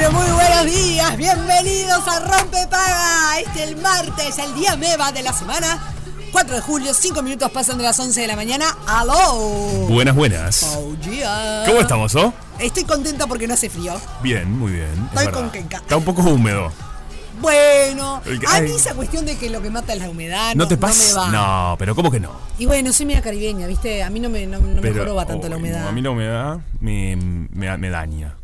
pero muy buenos días, bienvenidos a Rompe Paga. Este el martes, el día meva de la semana. 4 de julio, 5 minutos pasan de las 11 de la mañana. ¡Aló! Buenas, buenas. Oh, yeah. ¿Cómo estamos, oh? Estoy contenta porque no hace frío. Bien, muy bien. es Estoy verdad. con queca. Está un poco húmedo. Bueno, a mí esa cuestión de que lo que mata es la humedad ¿No, no, te no pasa? me va. No, pero ¿cómo que no? Y bueno, soy media caribeña, ¿viste? A mí no me, no, no me Pero, joroba tanto la humedad. no, a mí la humedad me, me, me daña.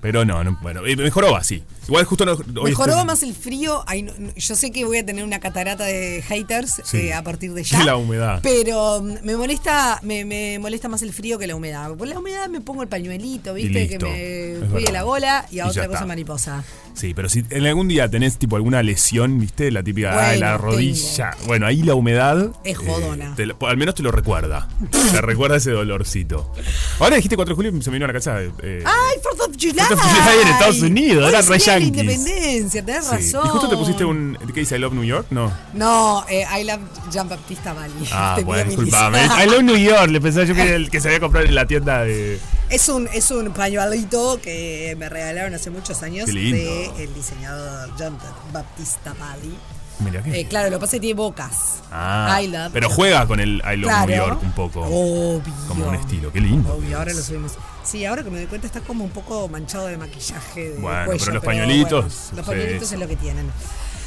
Pero no, no bueno, eh, me joroba, sí. Igual justo no, hoy Me joroba estoy- más el frío. Ay, no- yo sé que voy a tener una catarata de haters Sí. eh, a partir de ya. Que la humedad. Pero mm, me molesta, me, me molesta más el frío que la humedad. Por la humedad me pongo el pañuelito, ¿viste? Que me cuide la bola y a Y otra cosa está. mariposa. Sí, pero si en algún día tenés tipo alguna lesión, ¿viste? La típica, ay, la Bueno, rodilla. Bueno, ahí la humedad. eh, Es jodona. te lo- al menos te lo recuerda. te recuerda ese dolorcito. Ahora dijiste 4 de julio y se me vino a la casa. Eh, ¡Ay, Fourth of July! Of July en Estados Unidos, Hoy eran es la independencia, tenés sí. razón. Y justo te pusiste un. ¿Qué dice? I Love New York? No. No, eh, I love Jean Baptista Bali. Ah, Te bueno, disculpame. I Love New York. Le pensaba yo que era el que se había comprado en la tienda de. Es un, es un pañuelito que me regalaron hace muchos años Qué lindo. de el diseñador Jean Baptista Bali. Eh, claro, lo que pasa es que tiene bocas. Ah, I love pero juega con el I Love Claro. New York un poco. Obvio. Como un estilo. Qué lindo. Obvio, ahora lo subimos. Sí, ahora que me doy cuenta está como un poco manchado de maquillaje de Bueno, cuello, pero los pañuelitos, bueno, los pañuelitos sí. es lo que tienen.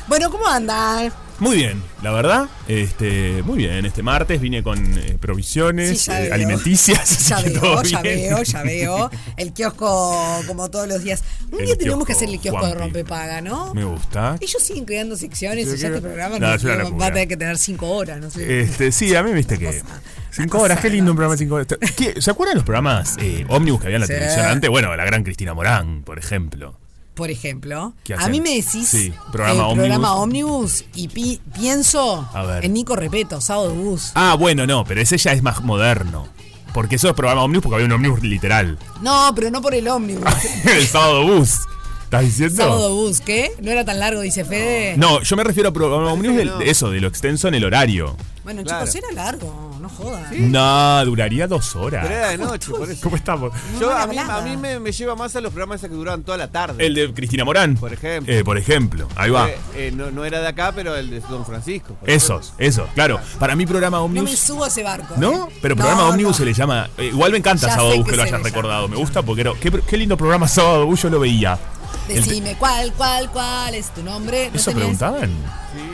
Bueno, ¿cómo andan? Muy bien, la verdad. Este, muy bien. Este martes vine con eh, provisiones Sí, ya eh, alimenticias. Ya veo, ya bien. veo, ya veo. El kiosco como todos los días. Un El día tenemos que hacer el kiosco de Juanpi. rompepaga, ¿no? Me gusta. Ellos siguen creando secciones Yo y ya este programa No, no, va a tener que tener cinco horas, no sé. Este, sí, a mí viste que. cosa- Cinco horas, qué lindo un de programa de cinco horas. ¿Qué- ¿Se acuerdan los programas eh, ómnibus que había en la Sí. televisión antes? Bueno, la gran Cristina Morán, por ejemplo. Por ejemplo, ¿Qué a mí me decís Sí, programa el programa ómnibus. ómnibus y pi- pienso en Nico Repeto, Sábado de Bus. Ah, bueno, no, pero ese ya es más moderno. Porque eso es programa ómnibus porque había un ómnibus literal. No, pero no por el ómnibus. el sábado bus. ¿Estás diciendo? Sábado de Bus, ¿qué? ¿No era tan largo, dice Fede? No, yo me refiero a programa ómnibus de, de eso, de lo extenso en el horario. Bueno, Claro. chicos, era largo, no jodan. No, duraría dos horas. Pero era de noche, por eso. ¿Cómo estamos? Yo, a mí, a mí me, me lleva más a los programas que duraban toda la tarde. El de Cristina Morán. Por ejemplo. Eh, por ejemplo, ahí va. Eh, eh, no, no era de acá, pero el de Don Francisco. Esos, esos, claro. Para mí programa No me subo a ese barco. ¿No? ¿eh? Pero programa No, se le llama. eh, igual me encanta Ya Sábado Bus que lo hayas recordado. Me gusta porque era. Qué, qué lindo programa Sábado Bus yo lo veía. Decime cuál, cuál, cuál es tu nombre. ¿No ¿Eso tenés? preguntaban?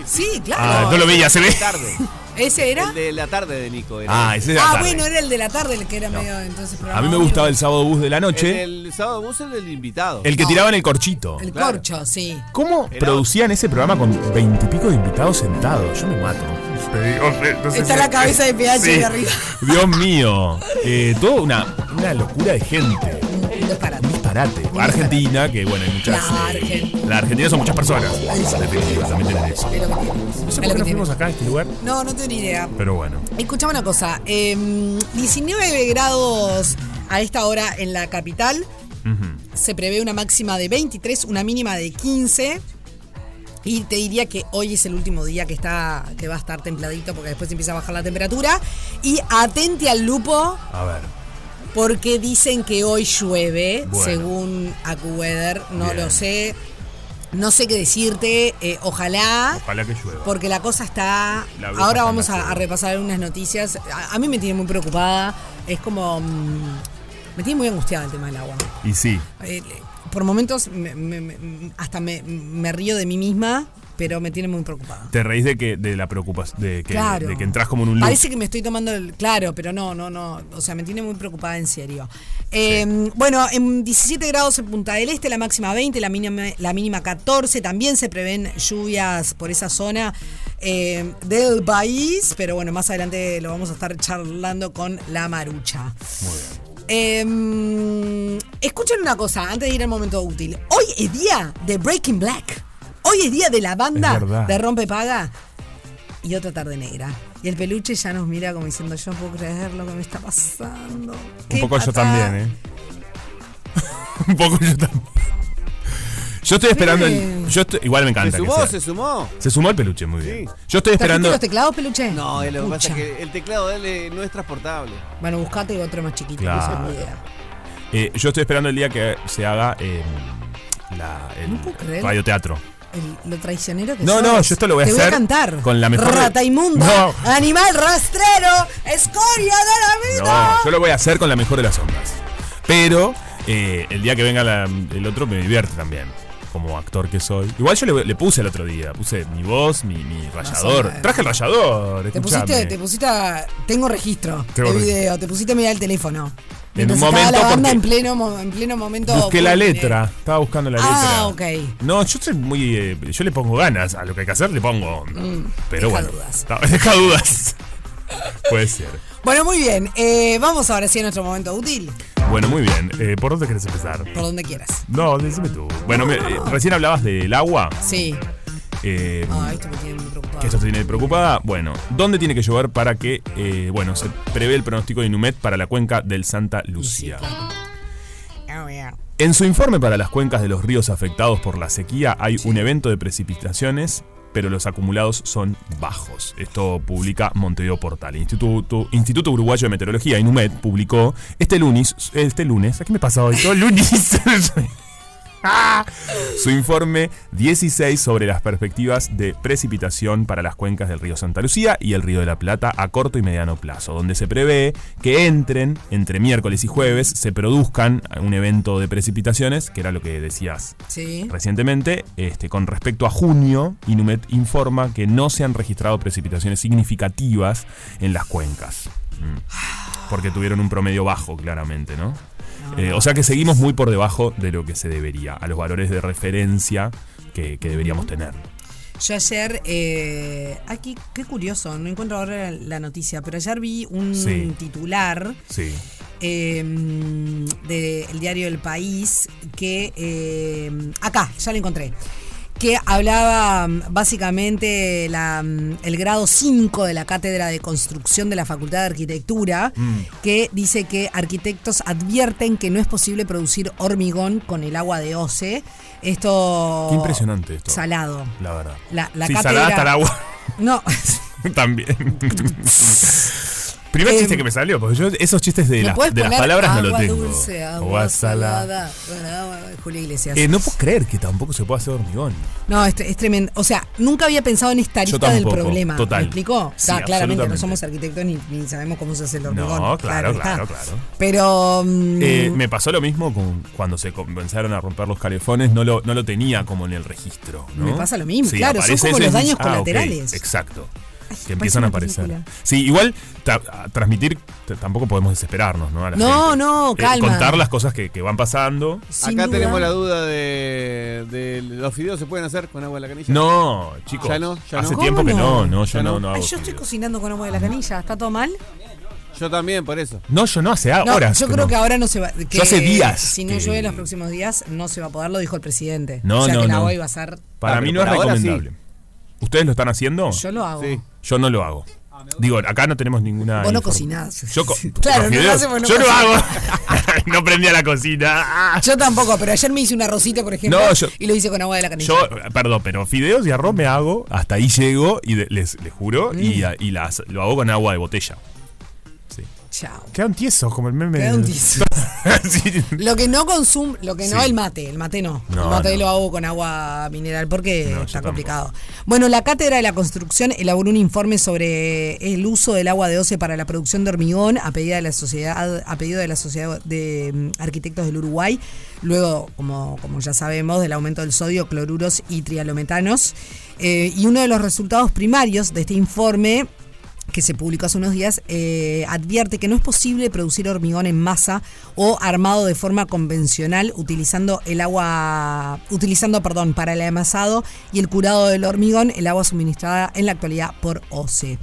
Sí, claro. Ah, no lo veía, se ve. De tarde. ¿Ese era? El de la tarde de Nico. Era. Ah, ese era. Ah, tarde. bueno, era el de la tarde el que era medio entonces A mí me gustaba el Sábado Bus de la noche. El, el sábado bus es del invitado. El que No. tiraba en el corchito. El Claro. corcho, sí. ¿Cómo Era- producían ese programa con veintipico de invitados sentados? Yo me mato. Está la cabeza de PH Sí. de arriba. Dios mío. Eh, toda una, una locura de gente. Disparate. Disparate. Argentina, que bueno, hay muchas. La eh, Argentina. la Argentina son muchas personas. En definitiva, también tienen eso. Es lo que tiene. No sé Es por qué nos fuimos acá a este lugar, No, no tengo ni idea. pero bueno. Escuchame una cosa. eh, 19 grados a esta hora en la capital. Se prevé una máxima de 23, una mínima de 15. Y te diría que hoy es el último día que está que va a estar templadito porque después empieza a bajar la temperatura. Y atente al lupo A ver. Porque dicen que hoy llueve, Bueno. según AccuWeather. No Bien. lo sé. No sé qué decirte. eh, ojalá. Ojalá que llueva. Porque la cosa está. La Ahora vamos a, repasar algunas noticias. A, a mí me tiene muy preocupada. Es como. mm, me tiene muy angustiada el tema del agua. Y sí. Eh, por momentos me- me- me- hasta me río de mí misma, pero me tiene muy preocupada. Te reís de que de la preocupación de que, Claro. de que entras como en un loop. Parece que me estoy tomando el. Claro, pero no, no, no. O sea, me tiene muy preocupada en serio. Eh, Bueno, en 17 grados en Punta del Este, la máxima 20, la mínima, la mínima 14. También se prevén lluvias por esa zona eh, del país. Pero bueno, más adelante lo vamos a estar charlando con la Marucha. Muy bien. Eh, escuchen una cosa antes de ir al momento útil. Hoy es día de Breaking Black. Hoy es día de la banda de Rompe Paga y otra tarde negra. Y el peluche ya nos mira como diciendo, yo no puedo creer lo que me está pasando. Un ¿Qué poco yo pasa?". también, ¿eh? un poco yo también. Yo estoy esperando el. Yo estoy- igual me ¿Se encanta. que sumó? ¿Se sumó? Se sumó el peluche, muy bien. Sí. Yo estoy ¿Trajiste esperando. los teclados, peluche? No, lo que pasa es que el teclado de él no es transportable. Bueno, buscate otro más chiquito. Claro. esa es mi idea. eh, yo estoy esperando el día que se haga eh, la, el No puedo creer. radioteatro. El- lo traicionero que No, sos. no, yo esto lo voy a Te hacer voy a cantar. con la mejor- Rata inmunda, No. animal rastrero, escoria de la vida. No, yo lo voy a hacer con la mejor de las ondas. Pero eh, el día que venga la- el otro me divierte también. Como actor que soy. Igual yo le, le puse el otro día. Puse mi voz, mi, mi rayador. Traje el rayador. Te pusiste, te pusiste a- Tengo registro Tengo de video. Te pusiste a mirar el teléfono. En un momento, la banda en pleno, en pleno momento. Busqué la letra. Estaba buscando la letra. Ah, ok. No, yo soy muy. eh, yo le pongo ganas a lo que hay que hacer, le pongo. pero Mm, deja bueno. dudas. Deja dudas. Puede ser. Bueno, muy bien. Eh, vamos ahora sí a nuestro momento útil. Bueno, muy bien. Eh, ¿Por dónde querés empezar? Por donde quieras. No, decime tú. Bueno, me- eh, recién hablabas del agua. Sí. eh, Ah, esto me tiene muy preocupado. que esto te tiene preocupada. Bueno, ¿dónde tiene que llover para que, eh, bueno, se prevé el pronóstico de Inumet para la cuenca del Santa Lucía? Oh. En su informe para las cuencas de los ríos afectados por la sequía hay un evento de precipitaciones, pero los acumulados son bajos. Esto publica Montevideo Portal. Instituto, Instituto Uruguayo de Meteorología, INUMED, publicó este lunes, este lunes, ¿a qué me pasa hoy? Todo lunes. Su informe 16 sobre las perspectivas de precipitación para las cuencas del río Santa Lucía y el río de la Plata a corto y mediano plazo, donde se prevé que entren entre miércoles y jueves, se produzcan un evento de precipitaciones, que era lo que decías Sí. recientemente. Este, con respecto a junio, Inumet informa que no se han registrado precipitaciones significativas en las cuencas. Mm. Porque tuvieron un promedio bajo, claramente, ¿no? Eh, o sea que seguimos muy por debajo de lo que se debería, a los valores de referencia que, que deberíamos tener. Yo ayer, eh, aquí, qué curioso, no encuentro ahora la noticia, pero ayer vi un Sí. titular Sí. eh, del diario El País que, eh, acá, ya lo encontré, que hablaba mm, básicamente la, mm, el grado 5 de la Cátedra de Construcción de la Facultad de Arquitectura, Mm. que dice que arquitectos advierten que no es posible producir hormigón con el agua de OCE. Esto... Qué impresionante esto. Salado. La verdad. La, la sí, cátedra... salada hasta el agua. No, También. Primer Em, chiste que me salió, porque yo esos chistes de, ¿le las- de palabras no lo tengo. dulce, agua Agua salada. salada. Bueno, agua- Julio Iglesias. Eh, no puedo creer que tampoco se pueda hacer hormigón. No, es, es tremendo. O sea, nunca había pensado en esta lista del problema. total. ¿Me explicó? Sí, claramente no somos arquitectos ni, ni sabemos cómo se hace el hormigón. No, claro, claro, claro. Pero. mm, Eh, me pasó lo mismo con cuando se comenzaron a romper los calefones, no lo, no lo tenía como en el registro. ¿no? Me pasa lo mismo, Sí, claro, son como los daños ah, colaterales. exacto. Ay, Que empiezan a aparecer. película. Sí, igual transmitir tampoco podemos desesperarnos, ¿no? A la No, gente. no, Eh, calma. contar las cosas que, que van pasando. sin Acá duda- tenemos la duda de, de los fideos se pueden hacer con agua de la canilla. No, chicos. Ya no, ya hace no. tiempo que ¿Cómo no, no? yo Ya no, no. no hago Ay, yo estoy fideos. cocinando con agua de la canilla. ¿Está todo mal? Yo también, por eso. No, yo no hace No, horas. yo creo que ahora no se va. Que hace días Si no que- llueve los próximos días, no se va a poder, lo dijo el presidente. No, o sea no, que no. agua iba a ser. Para Ah, mí no es recomendable. ¿Ustedes lo están haciendo? Yo lo hago. Sí. Yo no lo hago. Digo, acá no tenemos ninguna. Vos no cocinás. Yo co- Claro, no hacemos, no Yo lo hago. cocinás. no prendía la cocina. Ah. Yo tampoco, pero ayer me hice un arrocito, por ejemplo, No, yo- y lo hice con agua de la canilla. Yo, perdón, pero fideos y arroz me hago, hasta ahí llego y de- les, les juro, Mm. y, y las, lo hago con agua de botella. Chao. Quedan tiesos como el meme. Quedan de- tiesos. Sí. Lo que no consumo, lo que no Sí. el mate, el mate no. No, el mate no. lo hago con agua mineral porque No, está tampoco. complicado. Bueno, la Cátedra de la Construcción elaboró un informe sobre el uso del agua de OCE para la producción de hormigón a pedido de la sociedad, a pedido de la Sociedad de mm, Arquitectos del Uruguay, luego, como, como ya sabemos, del aumento del sodio, cloruros y trialometanos. Eh, y uno de los resultados primarios de este informe que se publicó hace unos días, eh, advierte que no es posible producir hormigón en masa o armado de forma convencional utilizando el agua, utilizando, perdón, para el amasado y el curado del hormigón, el agua suministrada en la actualidad por OCE.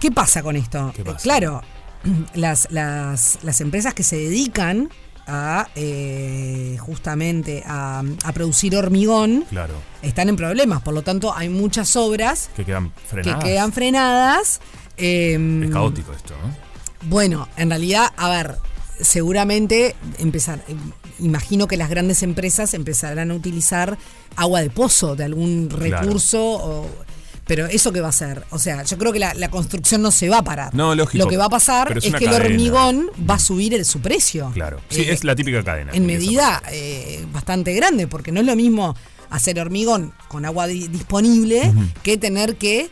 ¿Qué pasa con esto? Eh, Claro, las, las, las empresas que se dedican a eh, justamente a, a producir hormigón Claro, están en problemas, por lo tanto hay muchas obras que quedan frenadas. que quedan frenadas. eh, Es caótico esto, ¿no? Bueno, en realidad, a ver, seguramente empezar, eh, imagino que las grandes empresas empezarán a utilizar agua de pozo de algún Claro. recurso o- Pero eso qué va a ser, o sea, yo creo que la, la construcción no se va a parar. No, lógico, Lo que va a pasar es que el hormigón va a subir el- su precio. Claro. Sí, Eh, es la típica cadena. en que medida eh, bastante grande, porque no es lo mismo hacer hormigón con agua di- disponible que tener que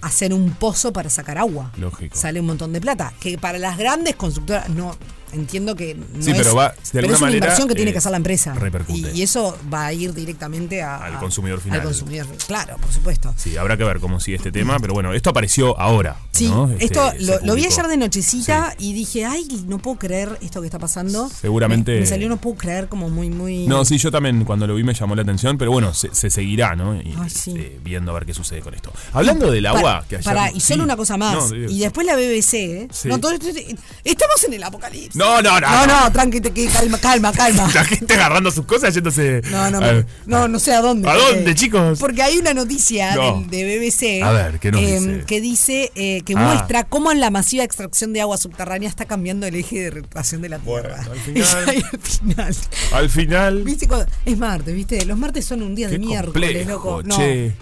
hacer un pozo para sacar agua. Lógico. Sale un montón de plata. Que para las grandes constructoras, no entiendo que no Sí, es, pero va- de pero alguna es una manera, inversión que tiene eh, que hacer la empresa. repercute. Y, y eso va a ir directamente a- Al consumidor final. Al consumidor, claro, por supuesto. Sí, habrá que ver cómo sigue este tema, pero bueno, esto apareció ahora. Sí, ¿no? Este, esto lo, lo vi ayer de nochecita y dije, ay, no puedo creer esto que está pasando. Seguramente- Me, me salió no puedo creer como muy, muy... No, sí, yo también cuando lo vi me llamó la atención, pero bueno, se, se seguirá, ¿no? Y, Ay, sí. eh, viendo a ver qué sucede con esto. Hablando del agua, Para, que ayer. pará, y solo sí. una cosa más. No, y después la BBC, ¿eh? Sí. No, todo estamos en el apocalipsis. No, no, no. No, no, tranqui, te- que calma, calma, calma. La gente agarrando sus cosas yéndose. No, no, a no, no sé a dónde. ¿A porque- dónde, chicos? Porque hay una noticia No. de BBC A ver, ¿qué nos eh, dice? que dice eh, que Ah. muestra cómo en la masiva extracción de agua subterránea está cambiando el eje de rotación de la Tierra. Bueno, al final- ahí al final. Al final. ¿Viste cuando- es martes, ¿viste? Los martes son un día de miércoles, loco. No,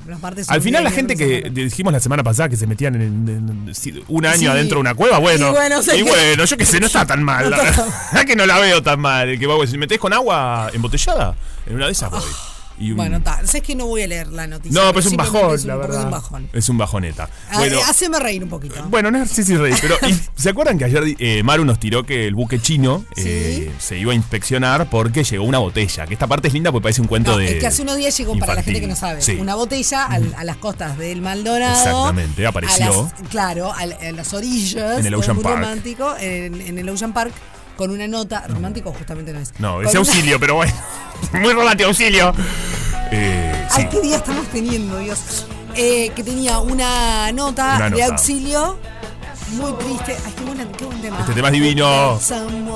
los martes son Al final la gente que dijimos la semana pasada que se metían en, en- en- si- un año Sí. adentro de una cueva, bueno. Y bueno, sé y bueno, yo qué sé, no está tan mal. No la verdad que no la veo tan mal. Que vos, si metés con agua embotellada, en una de esas voy. Y un- Bueno, tal. Sabes que no voy a leer la noticia. no, pero es un bajón, es un- la verdad. Es un bajón. Es un bajoneta. Ah, Bueno, eh, haceme reír un poquito. bueno, no sé si reír, pero ¿y ¿se acuerdan que ayer eh, Maru nos tiró que el buque chino eh, se iba a inspeccionar porque llegó una botella? Que esta parte es linda porque parece un cuento No, de. es que hace unos días llegó, para la gente que no sabe, Sí. una botella al- a las costas del Maldonado. Exactamente, apareció. a las- claro, en las orillas. En el Ocean Park. romántico, en, en el Ocean Park, con una nota. Romántico justamente no es. No, una- auxilio, pero bueno. Muy romántico, auxilio. Eh, sí. Ay, qué día estamos teniendo, Dios. Eh, que tenía una nota, Una de auxilio muy triste. Ay, qué, buena- qué buen tema. Este tema es divino.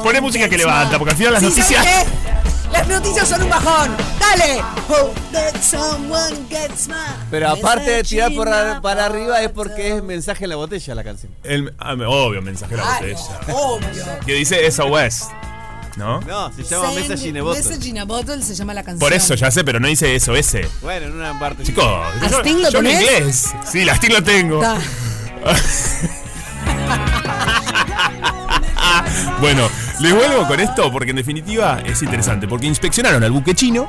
Poné música que levanta, porque al final las Sí, noticias- ¿sabes qué? Las noticias son un bajón. Dale. Hope that someone gets my Pero aparte de tirar por para arriba es porque es mensaje en la botella la canción. El- ah, obvio, mensaje de la Claro, botella. obvio. Que dice SOS. ¿No? No, se llama Send Message in a Bottle. Message in a Bottle se llama la canción. Por eso ya sé, pero no dice SOS. Bueno, en una parte. Chicos, ¿A yo, Sting lo yo en tenés? inglés. Sí, la Sting lo tengo. Bueno, les vuelvo con esto porque en definitiva es interesante. Porque inspeccionaron al buque chino,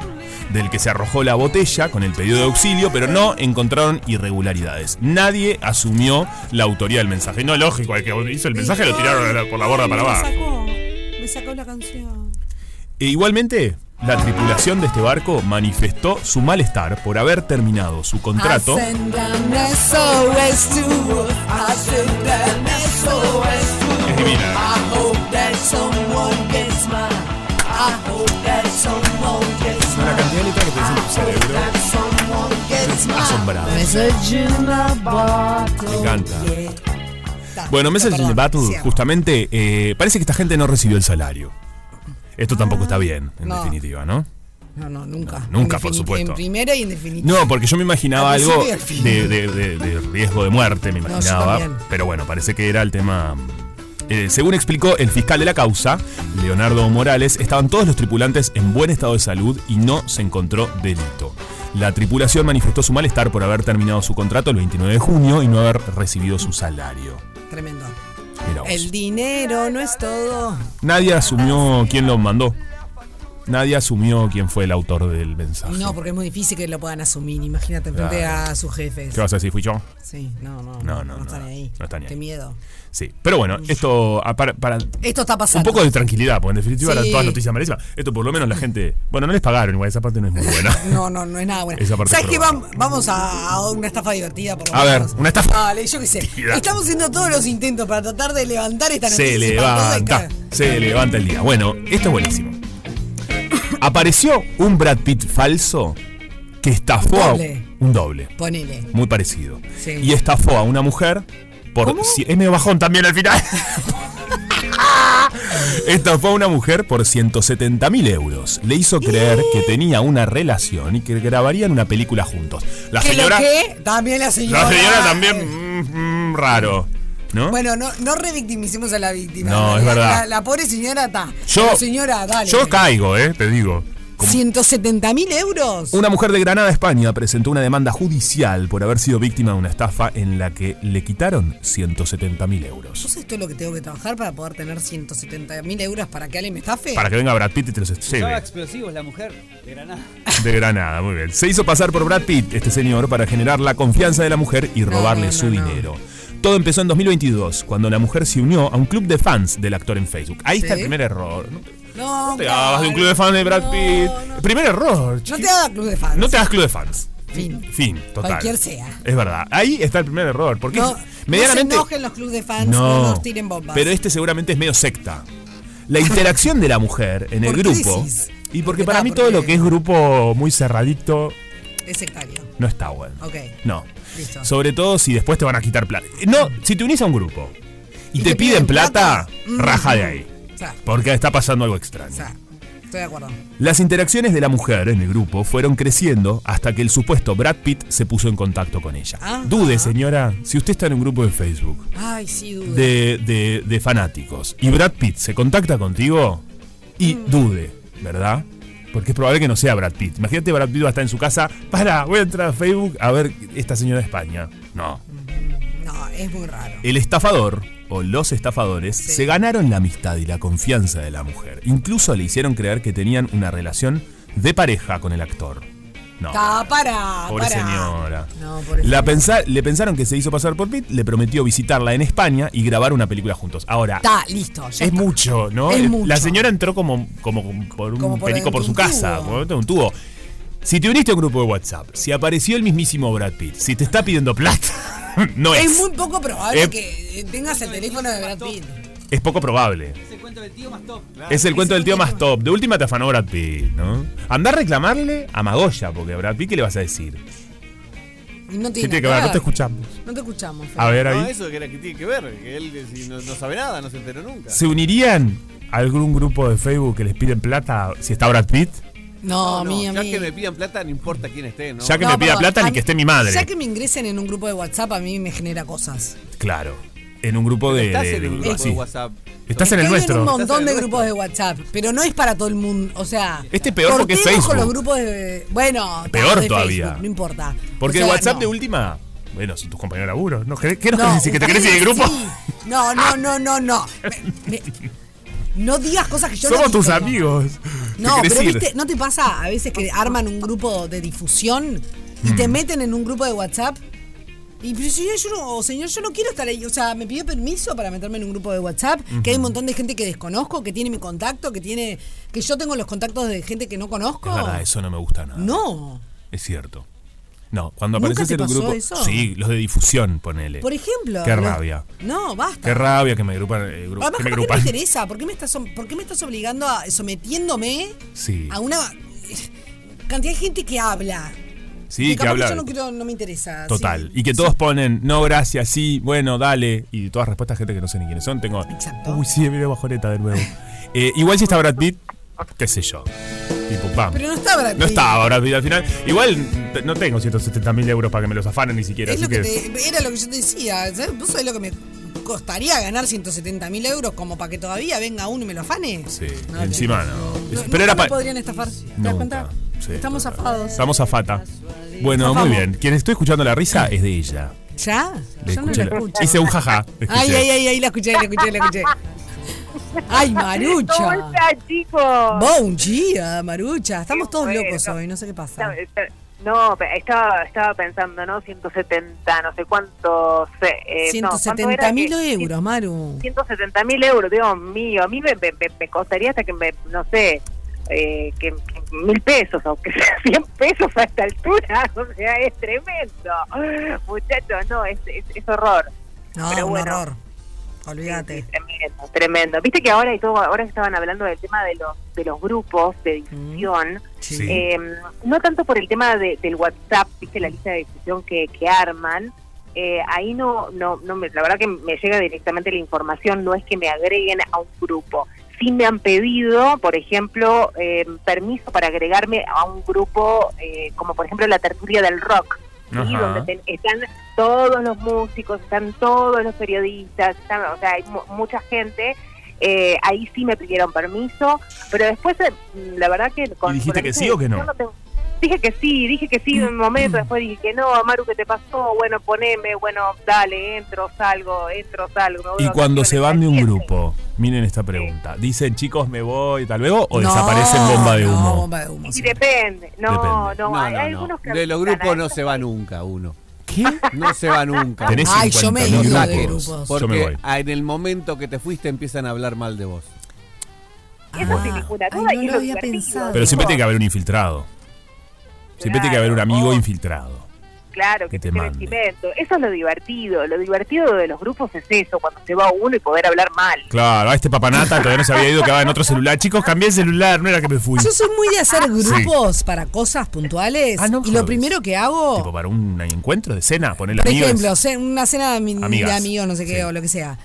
del que se arrojó la botella con el pedido de auxilio, pero no encontraron irregularidades. Nadie asumió la autoría del mensaje. No, lógico, el que hizo el mensaje lo tiraron por la borda para abajo. Sacó, me sacó la canción. E igualmente, la tripulación de este barco manifestó su malestar por haber terminado su contrato. Es divina. La cantidad de letras que tenés en tu cerebro. that someone gets my Asombrado. message in a bottle. Me encanta. Bueno, Message in the Battle, justamente, eh, parece que esta gente no recibió el salario. Esto tampoco está bien, en No. definitiva, ¿no? No, no, nunca. No, nunca, por supuesto. En primera y en definitiva. No, porque yo me imaginaba Al algo de, final. de- de- de riesgo de muerte, me imaginaba. pero bueno, parece que era el tema Eh, según explicó el fiscal de la causa, Leonardo Morales, estaban todos los tripulantes en buen estado de salud y no se encontró delito. La tripulación manifestó su malestar por haber terminado su contrato el 29 de junio y no haber recibido su salario. Tremendo. El dinero no es todo. Nadie asumió quién lo mandó. Nadie asumió quién fue el autor del mensaje. No, porque es muy difícil que lo puedan asumir. Imagínate frente Claro. a sus jefes. ¿Qué vas a decir? ¿Fui yo? Sí, no, no, No, no, no, no, están no, ahí. no están Qué ahí. miedo. Sí. Pero bueno, esto ah, para, para Esto está un pasando. poco de tranquilidad, porque en definitiva Sí. eran todas noticias malísimas. Esto por lo menos la gente. Bueno, no les pagaron, igual esa parte no es muy buena. No, no, no es nada. Esa parte ¿Sabes qué? Vamos a, una estafa divertida, por lo A ver, una estafa Dale, yo qué sé. Estamos haciendo todos los intentos para tratar de levantar esta noticia. Se levanta, se levanta el día. Bueno, esto es buenísimo. Apareció un Brad Pitt falso que estafó a un doble, Ponele. muy parecido. Sí. Y estafó a una mujer por es medio bajón también al final. Estafó a una mujer por 170 mil euros. Le hizo creer que tenía una relación y que grabarían una película juntos. La ¿Qué señora, que? También la señora. la señora también mm, mm, raro, ¿no? Bueno, no, no revictimicemos a la víctima. No, La- es verdad. La, la pobre señora está. Yo- señora, dale. Yo caigo, eh, te digo. Como- 170 mil euros. Una mujer de Granada, España, presentó una demanda judicial por haber sido víctima de una estafa en la que le quitaron 170 mil euros. ¿Yo sé esto es lo que tengo que trabajar para poder tener 170 mil euros para que alguien me estafe? Para que venga Brad Pitt y te los lleve. explosivos la mujer de Granada. De Granada, muy bien. Se hizo pasar por Brad Pitt, este señor, para generar la confianza de la mujer y robarle no, su no, no. dinero. Todo empezó en 2022, cuando la mujer se unió a un club de fans del actor en Facebook. Ahí está el primer error. No te, claro. hagas de un club de fans de Brad Pitt. no. Primer error. No te hagas club de fans. No te hagas club de fans. Fin. Fin, total. Cualquier sea. Es verdad. Ahí está el primer error. Porque No, medianamente. no se enojen los clubes de fans, no, nos tiren bombas. Pero este seguramente es medio secta. La interacción de la mujer en el ¿Por qué grupo. Y porque Porque para mí porque- todo lo que es grupo muy cerradito Es sectario. no está bueno. Ok. No. Listo. Sobre todo si después te van a quitar plata. No, si te unís a un grupo y, ¿Y te, te piden piden plata, plata? Mm. raja de ahí. Porque está pasando algo extraño. estoy de acuerdo. Las interacciones de la mujer en el grupo fueron creciendo hasta que el supuesto Brad Pitt se puso en contacto con ella. Ajá. Dude, señora, si usted está en un grupo de Facebook Ay, sí, duda. de, de- de fanáticos y Brad Pitt se contacta contigo y Mm. dude, ¿verdad? Porque es probable que no sea Brad Pitt. Imagínate, Brad Pitt va a estar en su casa. Para, voy a entrar a Facebook a ver esta señora de España. No. No, es muy raro. El estafador o los estafadores Sí. se ganaron la amistad y la confianza de la mujer. Incluso le hicieron creer que tenían una relación de pareja con el actor. No. Ta, para, Pobre para. señora. No, pobre La señora. pensa- le pensaron que se hizo pasar por Pitt, le prometió visitarla en España y grabar una película juntos. Ahora, Está, listo. es está. mucho, ¿no? Es El- mucho. La señora entró como, como por un Como por perico por su casa, por un tubo. Si te uniste a un grupo de WhatsApp, si apareció el mismísimo Brad Pitt, si te está pidiendo plata, no es. Es muy poco probable Eh, que tengas el teléfono de Brad Pitt. Es poco probable. Es el cuento del tío más top. Es el cuento del tío más top. De última te afanó Brad Pitt, ¿no? Andá a reclamarle a Magoya, porque a Brad Pitt, ¿qué le vas a decir? No ¿Qué tiene que ver? No te escuchamos. No te escuchamos. A ver No, ahí. eso que, era, que tiene que ver, que él si no, no sabe nada, no se enteró nunca. ¿Se unirían a algún grupo de Facebook que les piden plata si está Brad Pitt? No, No, mía, ya mía. que me pidan plata, no importa quién esté, ¿no? Ya que No, me pida perdón, plata a ni mí- que esté mi madre. Ya que me ingresen en un grupo de WhatsApp, a mí me genera cosas. Claro. En un grupo de. Estás de- en un de- grupo de WhatsApp. Estás en el Estoy nuestro. en un montón de grupos de WhatsApp, pero no es para todo el mundo. O sea, Este es peor porque es cortemos con Facebook. los grupos de. Bueno, Peor no, de todavía. Facebook, no importa. Porque O sea, WhatsApp no. de última. Bueno, son tus compañeros de laburo. ¿No, ¿Qué nos No, querés decir? ¿Que te querés ir ustedes grupo? sí. No, no, no, no, no. Me- me- no digas cosas que yo no Somos tus amigos. No, ¿Te querés pero ir? viste, ¿no te pasa a veces que arman un grupo de difusión y Mm. te meten en un grupo de WhatsApp? Y pero si yo no, señor, yo no quiero estar ahí. O sea, me pidió permiso para meterme en un grupo de WhatsApp, que hay un montón de gente que desconozco, que tiene mi contacto, que tiene. que yo tengo los contactos de gente que no conozco. Es verdad, eso no me gusta nada. No. Es cierto. No, cuando ¿Nunca apareces en un grupo. eso? Sí, los de difusión, ponele. Por ejemplo. Qué rabia. No, basta. Qué rabia que me agrupan. eh, gru- Además, que me ¿por qué me agrupan. interesa? ¿Por qué me estás, por qué me estás obligando a sometiéndome Sí. a una cantidad de gente que habla? Sí, que habla. Yo no, quiero, no me interesa. Total. sí. Y que todos ponen, no, gracias, sí, bueno, dale. Y todas respuestas gente que no sé ni quiénes son. Tengo. Exacto. Uy, sí, mira bajoneta de nuevo. Eh, igual si está Brad Pitt, qué sé yo. Tipo, pam. Pero no está Brad No Pitt. estaba Brad Pitt al final. Igual t- no tengo 170 mil euros para que me los afanen ni siquiera. Es así lo que que. te- era lo que yo te decía. ¿sabes? Vos sabés lo que me costaría ganar 170 mil euros como para que todavía venga uno y me lo afane? Sí, No, encima no. No, Pero era nunca pa- me podrían estafar. ¿Te das cuenta? Sí, Estamos total. zafados. Estamos a Fata. Bueno, Zafamos. muy bien. Quien estoy escuchando la risa es de ella. ¿Ya? Le Yo no escuché la- escucho. Hice un jaja. Ay, ay, ay, ay, la escuché, la escuché, la escuché. Ay, ¿Cómo Marucha. estás, chicos? Buen día, Marucha. Estamos todos bueno. locos hoy, no sé qué pasa. No, estaba, estaba pensando, ¿no? 170, no sé cuántos. Eh, no, ¿cuánto 170 era? mil euros, Maru. 170 mil euros, Dios mío. A mí me, me, me- me costaría hasta que me, no sé, eh, que, que mil pesos, aunque sea 100 pesos a esta altura. O sea, es tremendo. Muchachos, no, es, es, es horror. No, Pero un bueno. horror. Olvídate. Sí, tremendo, tremendo. Viste que ahora y todo, ahora que estaban hablando del tema de los de los grupos de difusión, Sí. eh, no tanto por el tema de- del WhatsApp, viste la lista de difusión que, que arman, eh, ahí no, no, no me, la verdad que me llega directamente la información, no es que me agreguen a un grupo. Sí me han pedido, por ejemplo, eh, permiso para agregarme a un grupo, eh, como por ejemplo la tertulia del rock, ¿sí? Donde ten- están todos los músicos, están todos los periodistas, están, o sea, hay mu- mucha gente. eh, ahí sí me pidieron permiso, pero después, eh, la verdad que... Con, ¿Y dijiste que sí o que no? difusión tengo- Dije que sí, dije que sí en un momento, después dije que no, Maru, ¿qué te pasó? Bueno, poneme, bueno, dale, entro, salgo, entro, salgo. Y cuando se van de un grupo, miren esta pregunta. Dicen, chicos, me voy tal luego o No, desaparecen bomba de no, humo. bomba de humo. Y sí. depende, no, Depende. no, No, hay, no, hay no. algunos que De los grupos no se va nunca uno. ¿Qué? No se va nunca. Tenés Ay, yo me he 50.000 ido de grupos. Yo me voy. En el momento que te fuiste empiezan a hablar mal de vos. Eso sin Ah, ay, no y lo había pensado. Pero siempre tiene que haber un infiltrado. Siempre tiene que haber un amigo infiltrado. Claro, que que te cimento. Eso es lo divertido. Lo divertido de los grupos es eso, cuando se va uno y poder hablar mal. Claro, a este papanata todavía no se había ido, que va en otro celular. Chicos, cambié el celular, no era que me fui. Yo soy muy de hacer grupos para cosas puntuales. Ah, no y lo primero que hago, Tipo para un encuentro de cena, ponerle por amigos. ejemplo, una cena de, de amigos, no sé qué, Sí. o lo que sea.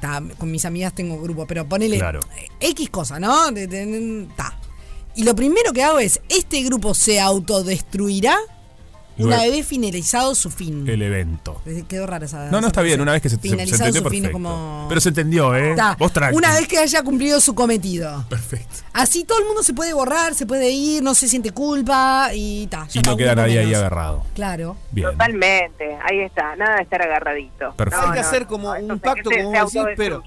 Ta, con mis amigas tengo grupo, pero ponele Claro. X cosa, ¿no? De- de- de- ta. Y lo primero que hago es, ¿este grupo se autodestruirá una Luego- vez finalizado su fin? el evento. Quedó rara esa No, no, está bien, una vez que se, se- se Finalizado entendió su fin como... Pero se entendió, ¿eh? Ta, Vos tranqui. Una vez que haya cumplido su cometido. Perfecto. Así todo el mundo se puede borrar, se puede ir, no se siente culpa y ta. Y está, no queda nadie ahí agarrado. Claro. Bien. Totalmente, ahí está, nada de estar agarradito. Perfecto. Hay que hacer como un pacto, como vos decís, pero-.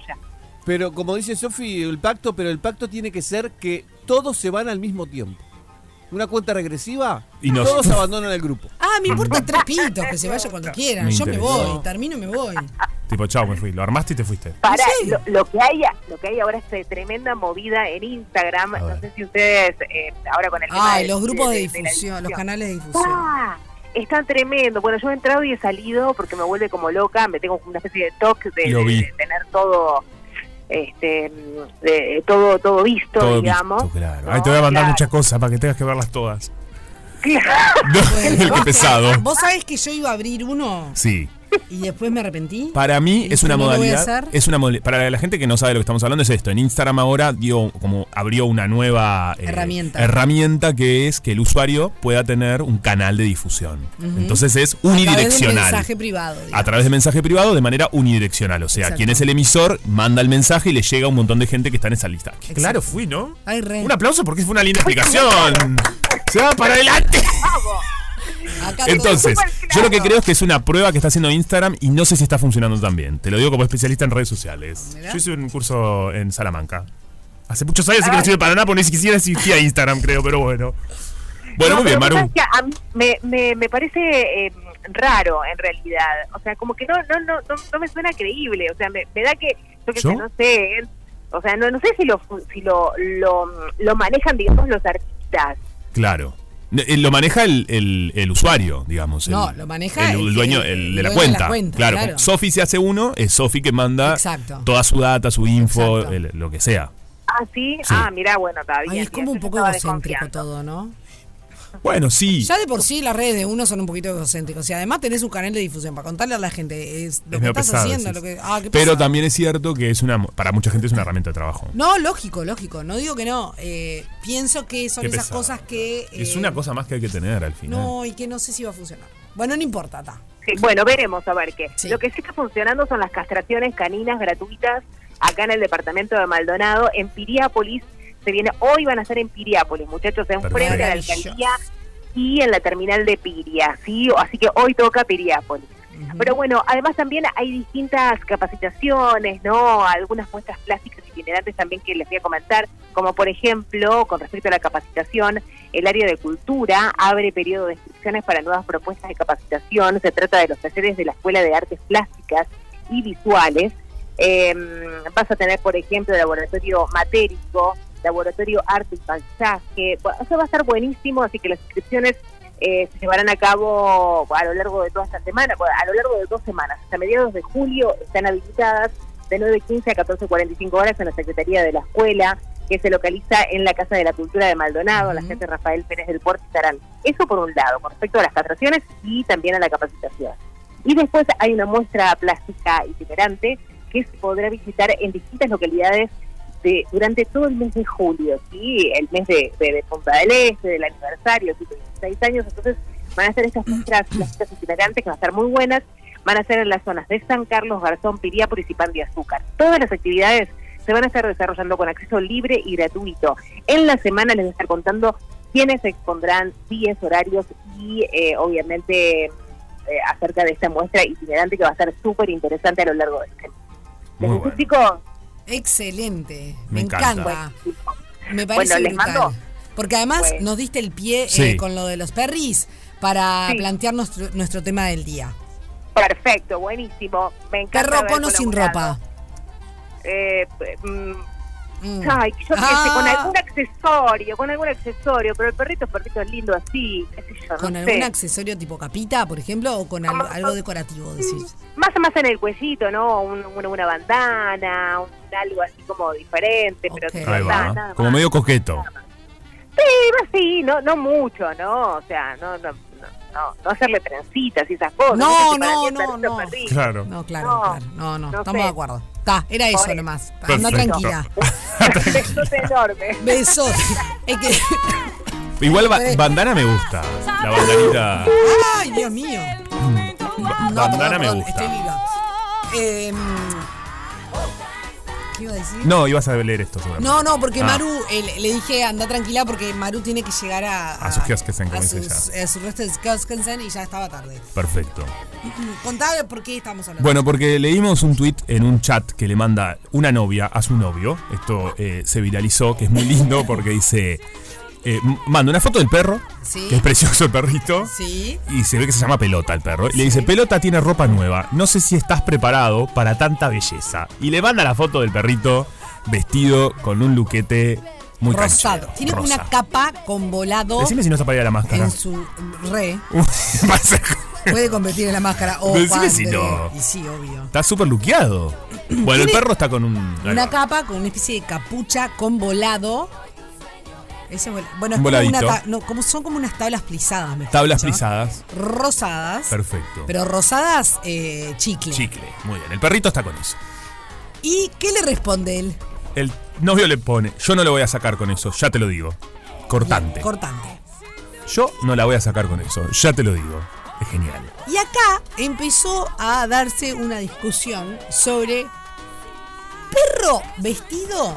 Pero como dice Sofi, el pacto, pero el pacto tiene que ser que todos se van al mismo tiempo. Una cuenta regresiva Y nos- todos abandonan el grupo. Ah, me importa tres pitos, que se vaya cuando quieran. Me Yo me voy, termino y me voy. Tipo, chao, me fui. Lo armaste y te fuiste. Para, ¿En lo, que hay, lo que hay ahora es tremenda movida en Instagram. No sé si ustedes, eh, ahora con el tema de- los grupos de, difusión, los difusión. canales de difusión. ¡Ah! Está tremendo. Bueno, yo he entrado y he salido porque me vuelve como loca. Me tengo una especie de toque de tener todo, este, de- todo, todo visto, Todo digamos. visto, claro. ¿no? Ay, te voy a mandar Claro. muchas cosas para que tengas que verlas todas. Claro. No, Bueno, qué pesado. ¿Vos sabés que yo iba a abrir uno Sí. Y después me arrepentí? Para mí es una modalidad. Es una para la gente que no sabe de lo que estamos hablando es esto. En Instagram ahora dio como abrió una nueva eh, Herramienta. herramienta que es que el usuario pueda tener un canal de difusión. Entonces es A través unidireccional. mensaje privado. digamos. A través de mensaje privado de manera unidireccional. O sea, Exacto. quien es el emisor manda el mensaje y le llega a un montón de gente que está en esa lista. Exacto. claro fui, ¿no? Ay, re. Un aplauso porque fue una linda explicación. Se va para adelante. Entonces, yo lo que creo es que es una prueba que está haciendo Instagram y no sé si está funcionando tan bien. Te lo digo como especialista en redes sociales. Mirá. Yo hice un curso en Salamanca. Hace muchos años que no sirve para nada porque ni siquiera existía Instagram, creo, pero bueno. Bueno, No, muy bien, Maru. a mí me, me, me parece eh, raro en realidad. O sea, como que no no no no, no me suena creíble. O sea, me, me da que yo que ¿Yo? sé, no sé. O sea, no, no sé si lo si lo, lo, lo manejan digamos los artistas. Claro. Eh, Lo maneja el, el- el usuario, digamos. el- No, lo maneja el, el- el dueño, el- el, el de la dueño de la cuenta. cuenta, claro. claro. Sofi se hace uno, es Sofi que manda Exacto. toda su data, su info, el- lo que sea. Ah, sí. Sí. Ah, mira, bueno, está bien. Ay, es como un poco egocéntrico todo, ¿no? Bueno, sí. Ya de por sí las redes de uno son un poquito egocéntricos. Y además tenés un canal de difusión para contarle a la gente es lo Es que estás pesado, haciendo. Lo que, ah, qué Pero también es cierto que es una, para mucha gente es una herramienta de trabajo. No, lógico, lógico. No digo que no. Eh, pienso que son Qué esas pesado. cosas que. Es eh, una cosa más que hay que tener al final. No, y que no sé si va a funcionar. Bueno, no importa, ta. Sí, bueno, veremos a ver qué. Sí. Lo que sí está funcionando son las castraciones caninas gratuitas acá en el departamento de Maldonado, en Piriápolis. Se viene, hoy van a ser en Piriápolis, muchachos, en Perfecto. frente a la alcaldía y en la terminal de Piria, ¿sí? Así que hoy toca Piriápolis. Pero bueno, además también hay distintas capacitaciones, ¿no? Algunas muestras plásticas itinerantes también que les voy a comentar, como por ejemplo, con respecto a la capacitación, el área de cultura abre periodo de inscripciones para nuevas propuestas de capacitación. Se trata de los talleres de la Escuela de Artes Plásticas y Visuales. Eh, vas a tener, por ejemplo, laboratorio matérico, laboratorio arte y paisaje. Bueno, eso va a estar buenísimo, así que las inscripciones eh, se llevarán a cabo a lo largo de toda esta semana, a lo largo de dos semanas. Hasta mediados de julio están habilitadas de 9.15 a 14.45 horas en la Secretaría de la Escuela, que se localiza en la Casa de la Cultura de Maldonado, la gente Rafael Pérez del Puerto estarán. Eso por un lado, con respecto a las castraciones y también a la capacitación. Y después hay una muestra plástica itinerante que se podrá visitar en distintas localidades de, durante todo el mes de julio, ¿sí? el mes de, de- de Punta del Este, del aniversario, ¿sí? de 16 años, entonces van a ser estas muestras plásticas itinerantes que van a estar muy buenas, van a ser en las zonas de San Carlos, Garzón, Piriápolis y Pan de Azúcar. Todas las actividades se van a estar desarrollando con acceso libre y gratuito. En la semana les voy a estar contando quiénes se expondrán, días, horarios y eh, obviamente eh, acerca de esta muestra itinerante que va a estar súper interesante a lo largo de este mes. Muy ¿Les gustó, bueno. chicos? Excelente. Me Me, encanta. encanta. Me parece Bueno, les brutal. mando. Porque además Bueno. nos diste el pie eh, con lo de los perris para Sí. plantear nuestro, nuestro tema del día. Perfecto, buenísimo. Me encanta. ¿Perro con o sin ropa? Eh, Mm. Ay, yo qué sé, Ah. con algún accesorio, con algún accesorio, pero el perrito, el perrito es lindo así, qué sé yo, ¿Con no algún sé. accesorio tipo capita, por ejemplo, o con al- Como- algo decorativo, decís? Más más en el cuellito, ¿no? Un- una, una bandana, un, algo así como diferente, pero Ok. que Ahí no va. nada, Como medio coqueto. Sí, más sí, no, no mucho, ¿no? O sea, no, no, no, no, no hacerle trencitas y esas cosas. No, no, no, no. Claro. No, claro, No, claro. No, no, no estamos sé. de acuerdo. Está, era eso Pobre. nomás. Anda tranquila. Besote enorme. Besos. es que. Igual ba- Eh. bandana me gusta. La bandanita. Ay, Dios mío. ba- No, bandana perdón, me gusta. Estoy viva. Em, ¿Qué iba a decir? No, ibas a leer esto. No, no, porque Ah. Maru, eh, le- dije anda tranquila porque Maru tiene que llegar a, A sus kiosques, como a dice sus, a sus restos de y ya estaba tarde. Perfecto. Contame por qué estamos hablando. Bueno, porque leímos un tweet en un chat que le manda una novia a su novio. Esto eh, se viralizó, que es muy lindo porque dice. Eh, manda una foto del perro, Sí. que es precioso el perrito. Sí. Y se ve que se llama Pelota el perro. Y le dice, Pelota tiene ropa nueva. No sé si estás preparado para tanta belleza. Y le manda la foto del perrito vestido con un luquete muy Rosado. canchero. Tiene Rosa. una capa con volado Decime si no está para ir a la máscara. en su re. Puede competir en la máscara. O Decime si no. Y sí, obvio. Está súper luqueado. Bueno, el perro está con un. Una capa con una especie de capucha con volado. Ese bueno, es como una no, como son como unas tablas plisadas, me Tablas escucho. plisadas. Rosadas. Perfecto. Pero rosadas eh, chicle. Chicle. Muy bien. El perrito está con eso. ¿Y qué le responde él? El novio le pone, yo no lo voy a sacar con eso, ya te lo digo. Cortante. Cortante. Yo no la voy a sacar con eso, ya te lo digo. Es genial. Y acá empezó a darse una discusión sobre perro vestido,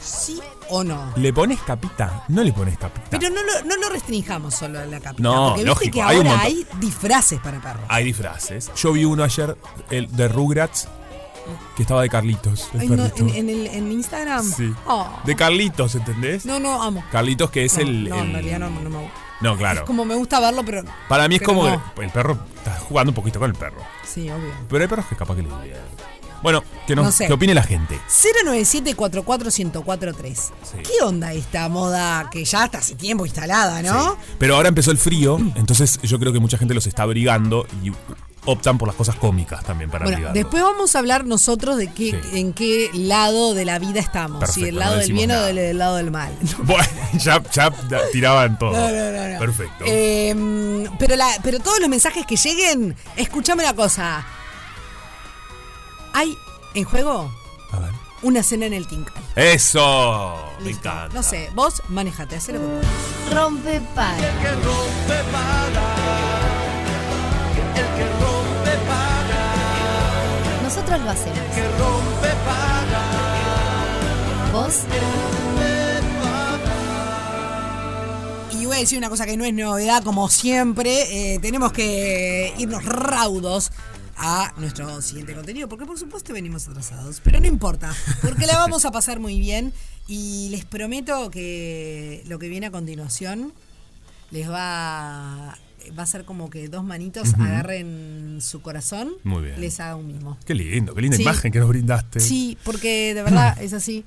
sí o no. ¿Le pones capita? No le pones capita. Pero no lo, no lo restringamos solo a la capita. No, porque lógico, viste que hay un ahora montón. hay disfraces para perros. Hay disfraces. Yo vi uno ayer, el de Rugrats, que estaba de Carlitos. El Ay, no, perrito. en, en el, en Instagram. Sí. Oh. De Carlitos, ¿entendés? No, no, amo. Carlitos que es no, el. no, el- en realidad no, no me gusta. No, claro. Es como me gusta verlo, pero. Para mí es pero como no. que el perro está jugando un poquito con el perro. Sí, obvio. Pero hay perros que capaz que le divierte. Bueno, que, nos, No sé. que opine la gente. 097-44-1043. Sí. ¿Qué onda esta moda que ya está hace tiempo instalada, no? Sí. Pero ahora empezó el frío, entonces yo creo que mucha gente los está abrigando y optan por las cosas cómicas también para Bueno, ligarlo. después vamos a hablar nosotros de qué, Sí. en qué lado de la vida estamos. si del no lado del bien o del, del lado del mal. Bueno, ya, ya tiraban todo. No, no, no, no. Perfecto. Eh, pero, la, pero todos los mensajes que lleguen, escúchame una cosa. Hay en juego A ver. una cena en el Tinker. Eso. Me Listo. encanta. No sé, vos manejate, haz lo que puedas. Rompe para. Nosotros lo hacemos. Vos Y voy a decir una cosa que no es novedad, como siempre, eh, tenemos que irnos raudos a nuestro siguiente contenido, porque por supuesto venimos atrasados, pero no importa, porque la vamos a pasar muy bien y les prometo que lo que viene a continuación les va, va a ser como que dos manitos agarren su corazón, Muy bien. les haga un mismo. Qué lindo, qué linda Sí. imagen que nos brindaste. Sí, porque de verdad es así.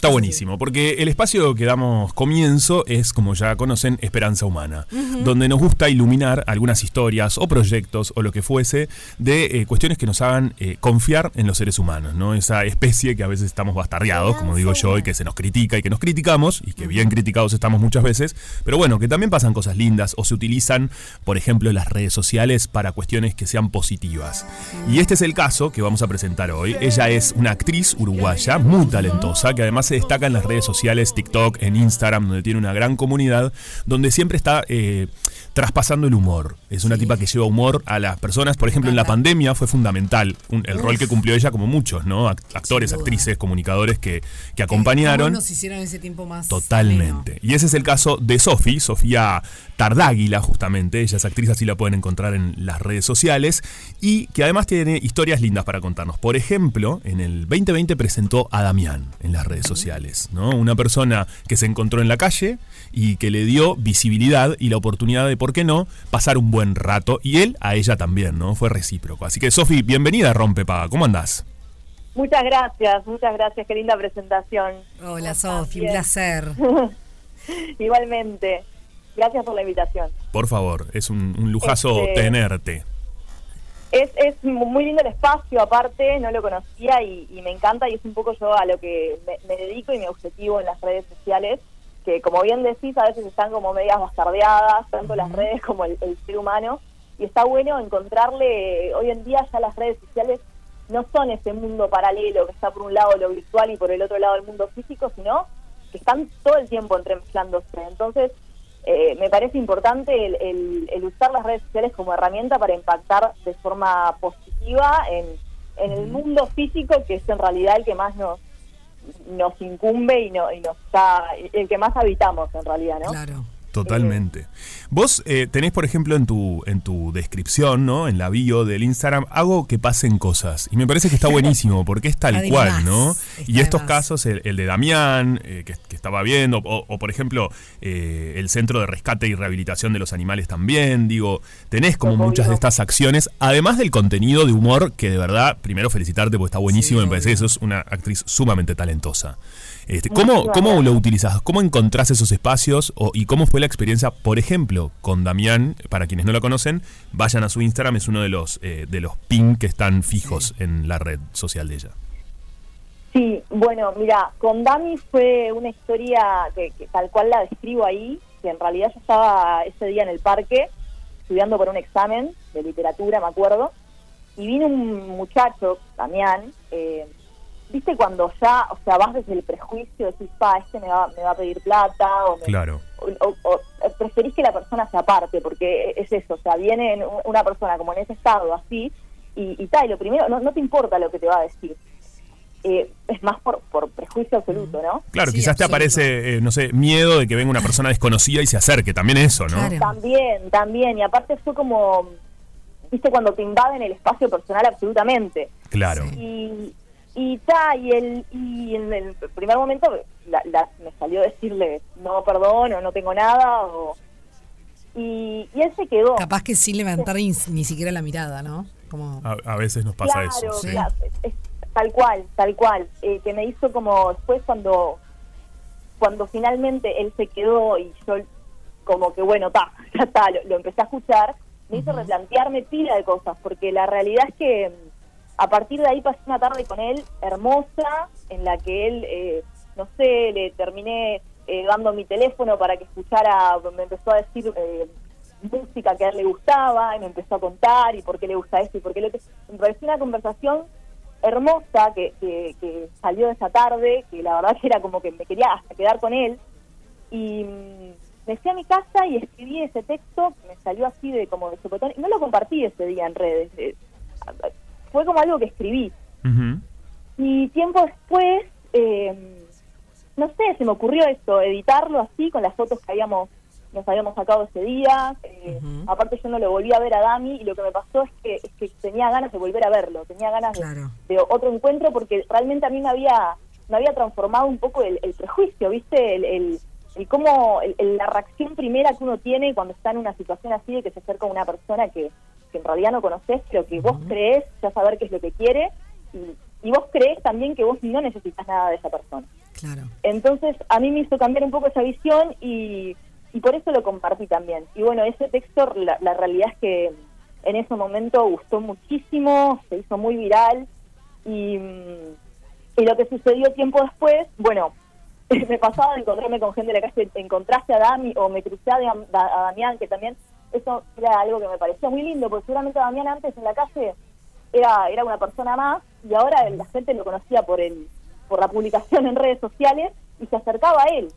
Está buenísimo, porque el espacio que damos comienzo es, como ya conocen, Esperanza Humana, donde nos gusta iluminar algunas historias o proyectos o lo que fuese de eh, cuestiones que nos hagan eh, confiar en los seres humanos, ¿no? Esa especie que a veces estamos bastardeados, como digo yo, y que se nos critica y que nos criticamos, y que bien criticados estamos muchas veces, pero bueno, que también pasan cosas lindas o se utilizan, por ejemplo, las redes sociales para cuestiones que sean positivas. Y este es el caso que vamos a presentar hoy. Ella es una actriz uruguaya muy talentosa que además se destaca en las redes sociales, TikTok, en Instagram, donde tiene una gran comunidad, donde siempre está eh, traspasando el humor. Es una tipa que lleva humor a las personas. Por ejemplo, en la pandemia fue fundamental un- el rol que cumplió ella como muchos, ¿no? Act- Actores, actrices, comunicadores que, que acompañaron. ¿Cómo nos hicieron ese tiempo más Totalmente. Y ese es el caso de Sofi, Sofía Tardáguila, justamente. Ella es actriz, así la pueden encontrar en las redes sociales. Y que además tiene historias lindas para contarnos. Por ejemplo, en el 2020 presentó a Damián en las redes sociales, ¿no? Una persona que se encontró en la calle y que le dio visibilidad y la oportunidad de, ¿por qué no?, pasar un buen rato. Y él a ella también, ¿no? Fue recíproco. Así que, Sofi, bienvenida a Rompepaga. ¿Cómo andás? Muchas gracias, muchas gracias, qué linda presentación. Hola ¿Cómo Sofi, un placer. Igualmente, gracias por la invitación. Por favor, es un, un lujazo Este- tenerte. Es, es muy lindo el espacio, aparte, no lo conocía y, y me encanta y es un poco yo a lo que me, me dedico y mi objetivo en las redes sociales, que como bien decís, a veces están como medias bastardeadas, tanto las redes como el, el ser humano, y está bueno encontrarle, hoy en día ya las redes sociales no son ese mundo paralelo que está por un lado lo virtual y por el otro lado el mundo físico, sino que están todo el tiempo entremezclándose. Entonces, eh, me parece importante el, el- el usar las redes sociales como herramienta para impactar de forma positiva en, en el mundo físico, que es en realidad el que más nos nos incumbe y, no, y nos está, el que más habitamos en realidad, ¿no? Claro. Totalmente. Vos eh, tenés, por ejemplo, en tu, en tu descripción, ¿no? En la bio del Instagram, hago que pasen cosas. Y me parece que está buenísimo, porque es tal cual, ¿no? Y estos casos, el, el de Damián, eh, que, que estaba viendo, o, o, por ejemplo, eh, el Centro de Rescate y Rehabilitación de los Animales también, digo, tenés como muchas de estas acciones, además del contenido de humor, que de verdad, primero felicitarte porque está buenísimo, Sí, me parece que sos una actriz sumamente talentosa. Este, ¿cómo, ¿Cómo lo utilizás? ¿Cómo encontrás esos espacios? O- ¿Y cómo fue la experiencia, por ejemplo, con Damián? Para quienes no la conocen, vayan a su Instagram, es uno de los, eh, de los pin que están fijos en la red social de ella. Sí, bueno, mira, con Dami fue una historia que, que tal cual la describo ahí, que en realidad yo estaba ese día en el parque estudiando por un examen de literatura, me acuerdo, y vino un muchacho, Damián, eh, viste cuando ya, o sea, vas desde el prejuicio, decís, pa, este me va, me va a pedir plata, o, me- Claro. o- o- o preferís que la persona se aparte, porque es eso, o sea, viene en- una persona como en ese estado, así, y, y tal, y lo primero, no, no te importa lo que te va a decir. Eh, es más por, por prejuicio absoluto, ¿no? Claro, Sí, quizás te aparece, eh, no sé, miedo de que venga una persona desconocida y se acerque, también eso, ¿no? Claro. También, también, y aparte fue como, viste, cuando te invaden el espacio personal absolutamente. Claro. Y, y ta, y, el, y en el primer momento la- la- me salió decirle, no, perdón, o no tengo nada, o... Y, y él se quedó. Capaz que sin levantar ni, ni siquiera la mirada, ¿no? Como A, a veces nos pasa claro, eso. sí. claro, es- tal cual, tal cual. Eh, que me hizo como después cuando cuando finalmente él se quedó y yo como que bueno, ta, ya está, lo, lo empecé a escuchar, me hizo replantearme pila de cosas, porque la realidad es que a partir de ahí pasé una tarde con él hermosa, en la que él, eh, no sé, le terminé eh, dando mi teléfono para que escuchara, me empezó a decir eh, música que a él le gustaba, y me empezó a contar y por qué le gusta esto y por qué otro. Me pareció una conversación hermosa que, que, que salió de esa tarde, que la verdad que era como que me quería hasta quedar con él. Y mm, me fui a mi casa y escribí ese texto, me salió así de como de sopetón, y no lo compartí ese día en redes. Fue como algo que escribí. Y tiempo después, eh, no sé, se me ocurrió esto, editarlo así con las fotos que habíamos nos habíamos sacado ese día. eh, Aparte yo no lo volví a ver a Dami y lo que me pasó es que, es que tenía ganas de volver a verlo, tenía ganas de- Claro. de, otro encuentro porque realmente a mí me había me había transformado un poco el, el prejuicio, ¿viste? El, el, el cómo, el- el- la reacción primera que uno tiene cuando está en una situación así de que se acerca a una persona que, que en realidad no conoces, pero que vos crees ya saber qué es lo que quiere y, y vos crees también que vos no necesitas nada de esa persona. Claro. Entonces, a mí me hizo cambiar un poco esa visión y, y por eso lo compartí también. Y bueno, ese texto, la, la realidad es que en ese momento gustó muchísimo, se hizo muy viral y, y lo que sucedió tiempo después, bueno, me pasaba de encontrarme con gente de la calle, encontraste a Dami o me crucé a, a Damián, que también eso era algo que me parecía muy lindo, porque seguramente Damián antes en la calle era, era una persona más y ahora la gente lo conocía por el por la publicación en redes sociales y se acercaba a él.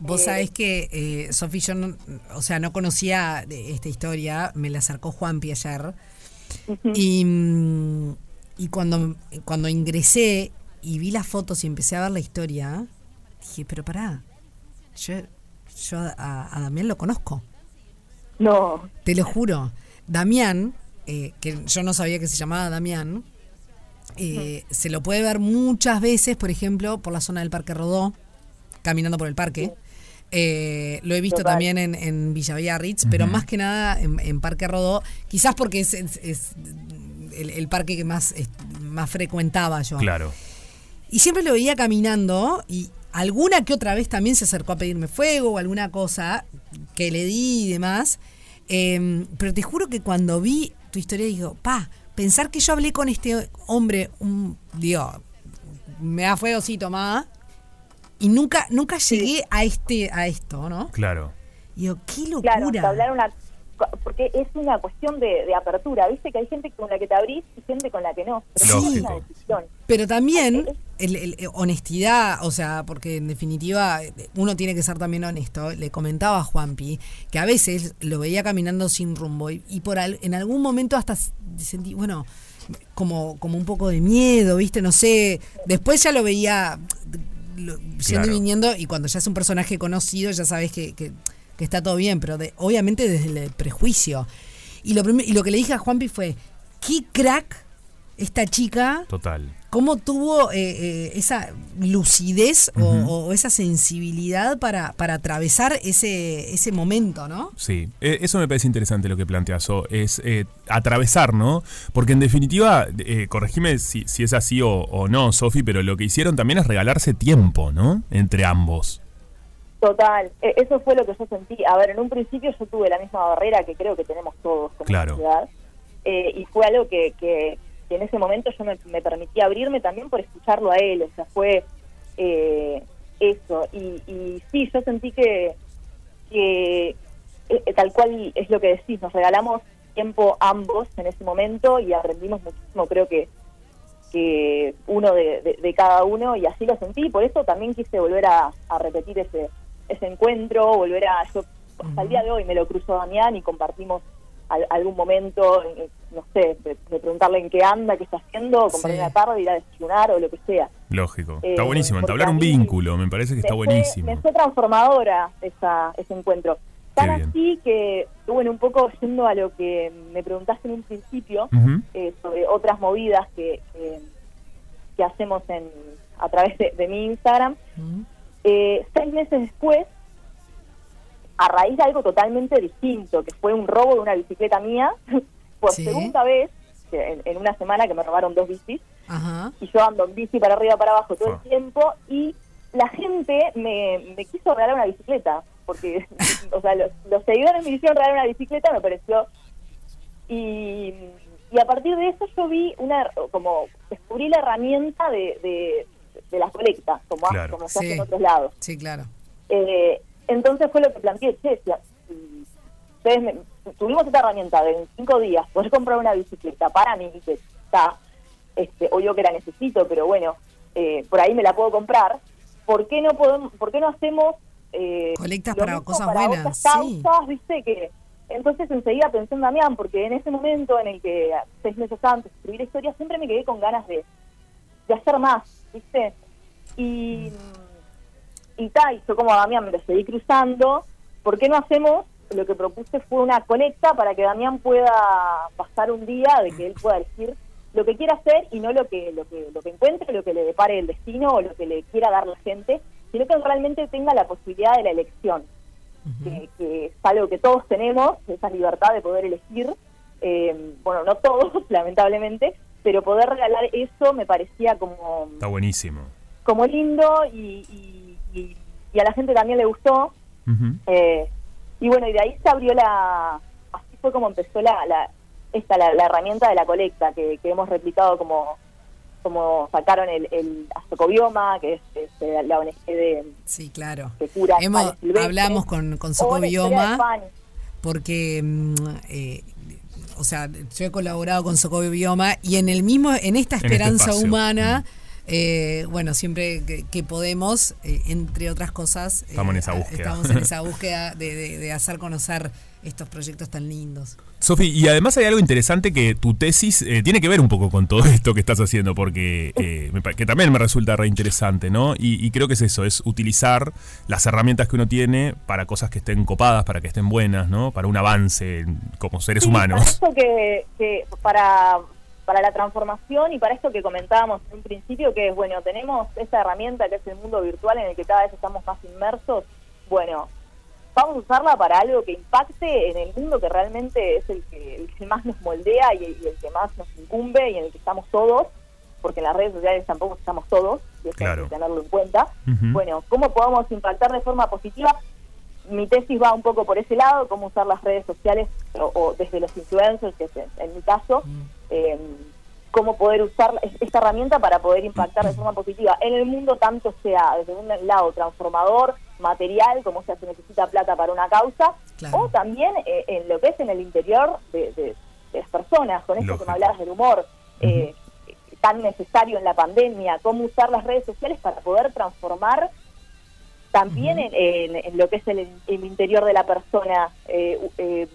Vos Eh, sabés que, eh, Sofi, yo no, o sea, no conocía de esta historia, me la acercó Juanpi ayer. Y, mm, y cuando, cuando ingresé y vi las fotos y empecé a ver la historia, dije, pero pará, yo, yo a, a Damián lo conozco, No, te lo juro. Damián, eh, que yo no sabía que se llamaba Damián, eh, se lo puede ver muchas veces, por ejemplo, por la zona del Parque Rodó, caminando por el parque. Eh, lo he visto Total. también en, en Villa Biarritz, pero más que nada en, en Parque Rodó, quizás porque es, es- es el, el parque que más, es- más frecuentaba yo. Claro. Y siempre lo veía caminando y alguna que otra vez también se acercó a pedirme fuego o alguna cosa que le di y demás. Eh, pero te juro que cuando vi tu historia digo, pa, pensar que yo hablé con este hombre, un, digo, me da fuego, sí, tomá. Y nunca, nunca llegué a este, a esto, ¿no? Claro. Digo, qué claro, locura. hablar una porque es una cuestión de, de apertura, viste que hay gente con la que te abrís y gente con la que no. Pero es una decisión. Pero también el, el- eh, honestidad, o sea, porque en definitiva eh, uno tiene que ser también honesto. Le comentaba a Juanpi que a veces lo veía caminando sin rumbo y, y por al- en algún momento hasta sentí, bueno, como, como un poco de miedo, ¿viste? No sé. Después ya lo veía lo- yendo Claro. y viniendo y cuando ya es un personaje conocido ya sabes que, que- que está todo bien, pero de- obviamente desde el prejuicio. Y lo, y lo que le dije a Juanpi fue, qué crack esta chica Total. cómo tuvo eh, eh, esa lucidez o- o, esa sensibilidad para, para atravesar ese, ese momento, ¿no? Sí, Eh, eso me parece interesante lo que planteas, O, es eh, atravesar, ¿no? Porque en definitiva, corregime si, si es así o, o no, Sofi, pero lo que hicieron también es regalarse tiempo, ¿no? Entre ambos. Total, e- eso fue lo que yo sentí. A ver, en un principio yo tuve la misma barrera que creo que tenemos todos como Claro. sociedad. Eh, y fue algo que, que, que en ese momento yo me, me permití abrirme también por escucharlo a él. O sea, fue eh, eso. Y, y sí, yo sentí que, que eh, tal cual es lo que decís, nos regalamos tiempo ambos en ese momento y aprendimos muchísimo, creo que que uno de, de- de cada uno y así lo sentí, por eso también quise volver a, a repetir ese ese encuentro, volver a yo hasta el día de hoy me lo cruzo a Damián y compartimos al- algún momento, eh, no sé, de, de preguntarle en qué anda, qué está haciendo, compartir Sí. una tarde, ir a desayunar o lo que sea. Lógico. Eh, está buenísimo. porque Entablar un vínculo, me parece que está fue- buenísimo. me fue transformadora esa, ese encuentro. Tan así que, bueno, un poco yendo a lo que me preguntaste en un principio, eh, sobre otras movidas que, que, que hacemos en, a través de, de mi Instagram. Eh, seis meses después, a raíz de algo totalmente distinto, que fue un robo de una bicicleta mía, por Sí. segunda vez, en, en una semana que me robaron dos bicis, Ajá. y yo ando en bici para arriba para abajo todo el tiempo, y la gente me, me quiso regalar una bicicleta, porque o sea, los, los seguidores me hicieron regalar una bicicleta, me pareció Y, y a partir de eso yo vi una, como descubrí la herramienta de, de, de la colecta, como, ha- Claro. como se hace Sí. en otros lados. Sí, claro. Eh, entonces fue lo que planteé, che, si si ustedes me- tuvimos esta herramienta de en cinco días, poder comprar una bicicleta para mí, que está, este, o yo que la necesito, pero bueno, eh, por ahí me la puedo comprar, ¿por qué no podemos, por qué no hacemos eh, Colectas para cosas para buenas, otras sí. causas, viste que entonces enseguida pensé en Damián, porque en ese momento en el que seis meses antes de escribir la historia, siempre me quedé con ganas de, de hacer más, ¿viste? Y, y tal, yo como a Damián me lo seguí cruzando, ¿por qué no hacemos? Lo que propuse fue una colecta para que Damián pueda pasar un día de que él pueda elegir lo que quiera hacer y no lo que lo que lo que encuentre, lo que le depare el destino o lo que le quiera dar la gente, sino que realmente tenga la posibilidad de la elección, que, que es algo que todos tenemos, esa libertad de poder elegir, eh, bueno, no todos, lamentablemente, pero poder regalar eso me parecía como Está buenísimo. como lindo y, y- y- y a la gente también le gustó. Eh, y bueno, y de ahí se abrió la. Así fue como empezó la, la esta la, la herramienta de la colecta que, que hemos replicado como como sacaron el, el Azocobioma, que es, es la ONG de, Sí, claro. que cura Hemos, hablamos con, con o Soco la historia de Bioma Fanny. porque, mm, eh, o sea, yo he colaborado con Soco Bioma y en el mismo, en esta este esperanza humana, eh, bueno, siempre que, que podemos, eh, entre otras cosas, eh, Estamos en esa búsqueda. estamos en esa búsqueda de, de- de hacer conocer estos proyectos tan lindos. Sofi, y además hay algo interesante que tu tesis eh, tiene que ver un poco con todo esto que estás haciendo, porque eh, me que también me resulta re interesante, ¿no? Y, y creo que es eso, es utilizar las herramientas que uno tiene para cosas que estén copadas, para que estén buenas, ¿no? Para un avance como seres Sí, humanos. Para que, que para, para la transformación y para esto que comentábamos en un principio, que es, bueno, tenemos esta herramienta que es el mundo virtual en el que cada vez estamos más inmersos, bueno, vamos a usarla para algo que impacte en el mundo que realmente es el que, el que más nos moldea y, y el que más nos incumbe y en el que estamos todos, porque en las redes sociales tampoco estamos todos, y eso Claro. hay que tenerlo en cuenta. Bueno, ¿cómo podemos impactar de forma positiva? Mi tesis va un poco por ese lado, cómo usar las redes sociales o, o desde los influencers, que es en, en mi caso, eh, cómo poder usar es- esta herramienta para poder impactar de forma positiva en el mundo, tanto sea desde un lado transformador, material, como sea se necesita plata para una causa, Claro. o también eh, en lo que es en el interior de, de- de las personas, con esto Lógico. que me hablabas del humor. eh, tan necesario en la pandemia, cómo usar las redes sociales para poder transformar también en, en- en lo que es el, el interior de la persona eh, eh,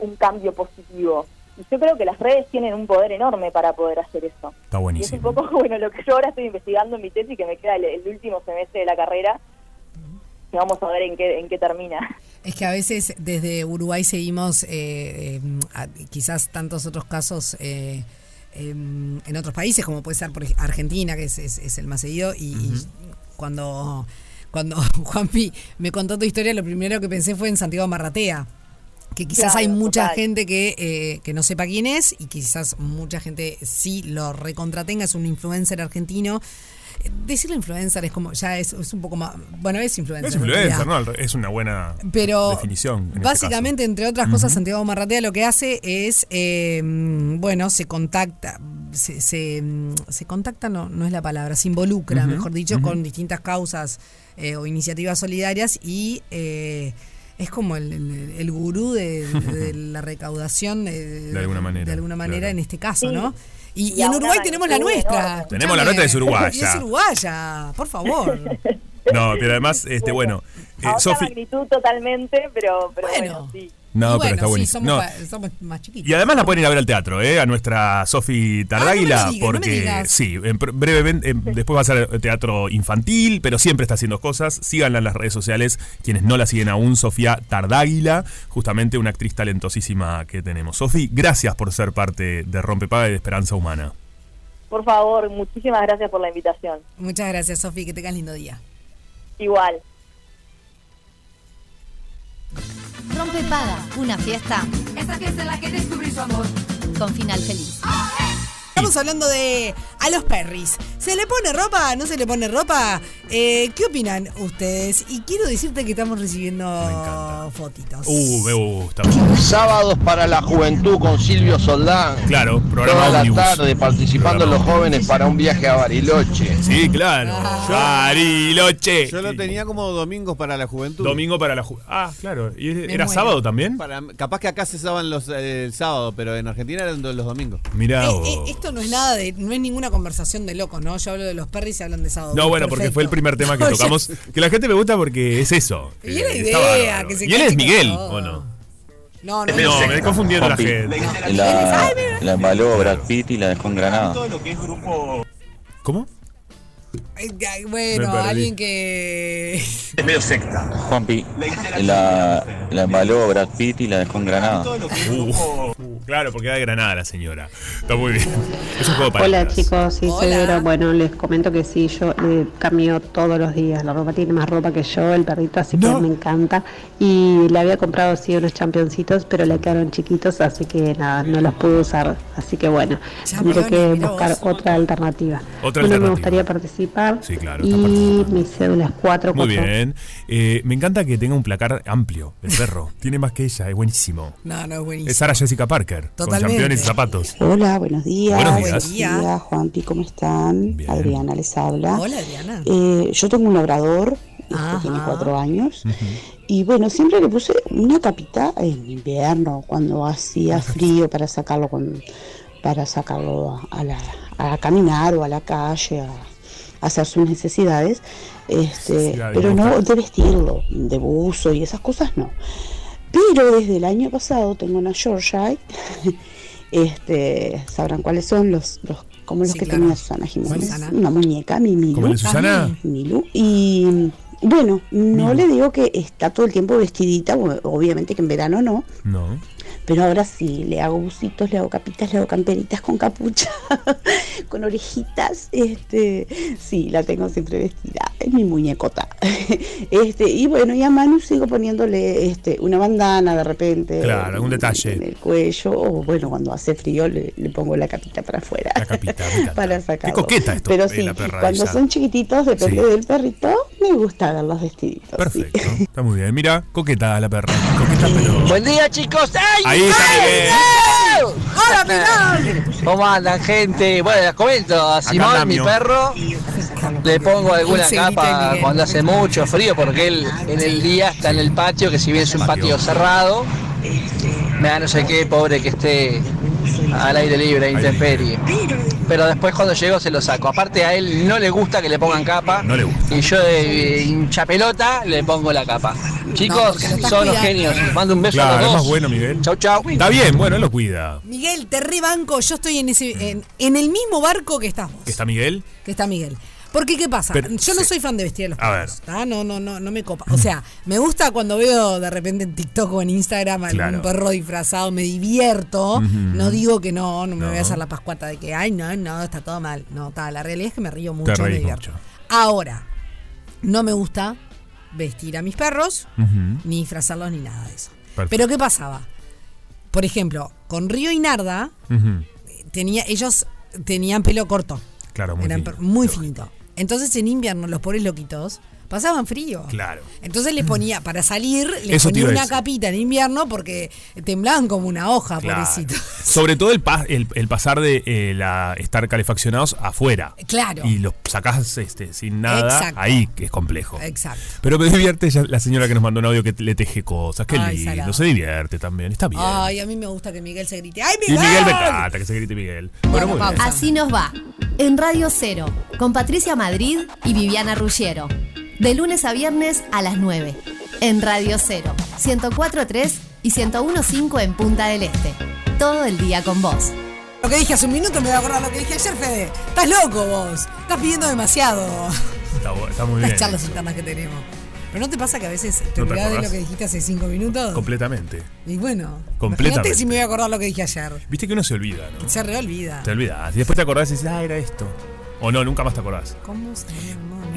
un cambio positivo. Y yo creo que las redes tienen un poder enorme para poder hacer eso. Está Y es un buenísimo. poco, bueno, lo que yo ahora estoy investigando en mi tesis, que me queda el, el último semestre de la carrera, y vamos a ver en qué, en qué termina. Es que a veces desde Uruguay seguimos eh, eh, a- quizás tantos otros casos eh, em, en otros países, como puede ser por Argentina, que es, es- es el más seguido, y, y cuando, cuando Juanpi me contó tu historia, lo primero que pensé fue en Santiago Marratea. Que quizás Claro, hay mucha total. gente que, eh, que no sepa quién es y quizás mucha gente sí lo recontratenga, es un influencer argentino. Eh, Decirle influencer es como, ya es, es un poco más, bueno, es influencer. Es en influencer. ¿no? Es una buena Pero definición. en este básicamente, caso. entre otras cosas, Santiago Marratea lo que hace es, eh, bueno, se contacta, se, se, mm, se contacta, no, no es la palabra, se involucra, mejor dicho, con distintas causas eh, o iniciativas solidarias y eh, es como el, el- el gurú de, de la recaudación de, De alguna manera, de alguna manera claro. en este caso, Sí. ¿no? Y, Y y a en Uruguay tenemos la nuestra. Tenemos la nuestra, es uruguaya. Y es uruguaya, por favor. No, pero además, este, bueno, eh, Sofi. magnitud totalmente, pero, pero Bueno. bueno, sí. No, Y pero está sí, buenísimo. somos, No, pa- somos más chiquitos. Y además la pueden ir a ver al teatro, ¿eh? A nuestra Sofi Tardáguila, Ah, no me digas, no me porque digas. sí, en brevemente, en- después va a ser teatro infantil, pero siempre está haciendo cosas. Síganla en las redes sociales, quienes no la siguen aún, Sofía Tardáguila, justamente una actriz talentosísima que tenemos. Sofi, gracias por ser parte de Rompepaga y de Esperanza Humana. Por favor, muchísimas gracias por la invitación. Muchas gracias, Sofi, que tengas lindo día. Igual. Rompe Paga, una fiesta Esta fiesta en la que descubrí su amor. con final feliz. Estamos hablando de a los perris. ¿Se le pone ropa? ¿No se le pone ropa? Eh, ¿Qué opinan ustedes? Y quiero decirte que estamos recibiendo fotitos. Uh, me gusta. Sábados para la juventud con Silvio Soldán. Claro, programa Toda la tarde participando los jóvenes para un viaje a Bariloche. Sí, claro. Bariloche. Yo lo tenía como domingos para la juventud. Domingo para la ju- Ah, claro. ¿Y es- Me era muero. sábado también? Para, capaz que acá se usaban los, eh, el sábado, pero en Argentina eran do- los domingos. Mirá. Eh, vos. eh, esto no es nada de, no es ninguna conversación de locos, ¿no? Yo hablo de los perris y hablan de sábado. No, bueno, porque fue el primer tema que tocamos. Que la gente me gusta porque es eso. Y es la idea, está bárbaro. que se Y él es Miguel. ¿o no? No, no, No, no. me estoy confundiendo la gente. La, la embaló Brad Pitt y la dejó en Granada. ¿Cómo? Me Bueno, alguien que. Juanpi, la, la embaló Brad Pitt y la dejó en Granada. Uh, claro, porque era de Granada la señora. Está muy bien. Es un juego para Hola chicos, sí, soy Hola. Vero. Bueno, les comento que sí, yo le cambio todos los días. La ropa tiene más ropa que yo, el perrito, así No. que me encanta. Y le había comprado sí unos championcitos, pero le quedaron chiquitos, así que nada, no los pude usar. Así que bueno, tendré que buscar otra alternativa. Otra bueno, me alternativa. gustaría participar. Sí, claro, Y mi cédula es 4 Muy bien. Eh, me encanta que tenga un placar amplio, el perro. Tiene más que ella, es buenísimo. No, no es buenísimo. Es Sara Jessica Parker, Totalmente. con campeones y zapatos. Hola, buenos días. Buenos días. Buenos días, Juanpi, ¿cómo están? Bien. Adriana les habla. Hola, Adriana. Eh, yo tengo un labrador, este, tiene cuatro años. Y bueno, siempre le puse una capita en invierno, cuando hacía frío para sacarlo con, para sacarlo a, a la, a caminar o a la calle, a, a hacer sus necesidades. Este, pero no de vestirlo, de buzo y esas cosas no. Pero desde el año pasado tengo una Yorkshire. Este, sabrán cuáles son los, los como los Sí, que claro. tenía Susana Jiménez. Susana. Una muñeca, mi Milu. ¿Como el de Susana? Milu. Y bueno, no le digo que está todo el tiempo vestidita, obviamente que en verano no, No. Pero ahora sí, le hago bucitos, le hago capitas, le hago camperitas con capucha, con orejitas, este, sí, la tengo siempre vestida, es mi muñecota. Este, y bueno, y a Manu sigo poniéndole este, una bandana de repente. Claro, algún detalle. En el cuello, o bueno, cuando hace frío le, le pongo la capita para afuera. La capita, para Qué sacarlo. coqueta esto, Pero eh, sí, la perra cuando esa. son chiquititos, depende Sí. del perrito, me gusta verlos vestiditos. sí. Perfecto. Está muy bien. Mira, coqueta la perra. Coqueta, pero. Buen día, chicos. ¡Ay! Ahí está Miguel. ¿Cómo andan, gente? Bueno, les comento, a Simón, mi perro, le pongo alguna capa cuando hace mucho frío, porque él en el día está en el patio, que si bien es un Patio. cerrado, me da no sé qué, pobre que esté al aire libre, a intemperie. Pero después cuando llego se lo saco. Aparte a él no le gusta que le pongan capa. No le gusta. Y yo de hincha pelota le pongo la capa. Chicos, son los genios. Mando un beso a los dos. más bueno, Miguel. Chau, chau. Está bien, bueno, él lo cuida. Miguel, te rebanco. Yo estoy en ese, en, en el mismo barco que estás vos, ¿Que está Miguel? que está Miguel. Porque, ¿qué pasa? Pero- Yo no sí. soy fan de vestir a los A perros. ¿tá? No, no, no, no me copa. O sea, me gusta cuando veo de repente en TikTok o en Instagram algún Claro. perro disfrazado, me divierto. No digo que no, no me No. voy a hacer la pascuata de que, ay, no, no, está todo mal. No, ta, la realidad es que me río mucho, Te me divierto. mucho. Ahora, no me gusta vestir a mis perros, ni disfrazarlos, ni nada de eso. Perfecto. Pero, ¿qué pasaba? Por ejemplo, con Río y Narda, tenía, ellos tenían pelo corto. Claro, muy Eran muy finito. Entonces en invierno los pobres loquitos pasaban frío. Claro. Entonces les ponía, para salir, les Eso te ponía una decir. capita en invierno porque temblaban como una hoja, Claro. pobrecito. Sobre todo el, pa- el, el pasar de eh, la, estar calefaccionados afuera. Claro. Y los sacás este, sin nada Exacto. ahí, que es complejo. Exacto. Pero me divierte ella- la señora que nos mandó un audio que le teje cosas. Qué Ay, lindo. salado. Se divierte también. Está bien. Ay, a mí me gusta que Miguel se grite. ¡Ay, y Miguel! Miguel me encanta que se grite Miguel. Bueno, Bueno, muy bien. Así nos va. En Radio Cero, con Patricia Madrid y Viviana Ruggiero. De lunes a viernes a las 9. En Radio Cero, 104.3 y 101.5 en Punta del Este. Todo el día con vos. Lo que dije hace un minuto me voy a acordar lo que dije ayer, Fede. Estás loco vos. Estás pidiendo demasiado. Está, muy bien. Las charlas internas que tenemos. Pero ¿no te pasa que a veces te ¿No olvidás de lo que dijiste hace cinco minutos? Completamente. Y bueno, Completamente. imagínate si me voy a acordar lo que dije ayer. Viste que uno se olvida, ¿no? Se reolvida. Te olvidas. Y después te acordás y dices, ah, era esto. O no, nunca más te acordás. ¿Cómo se?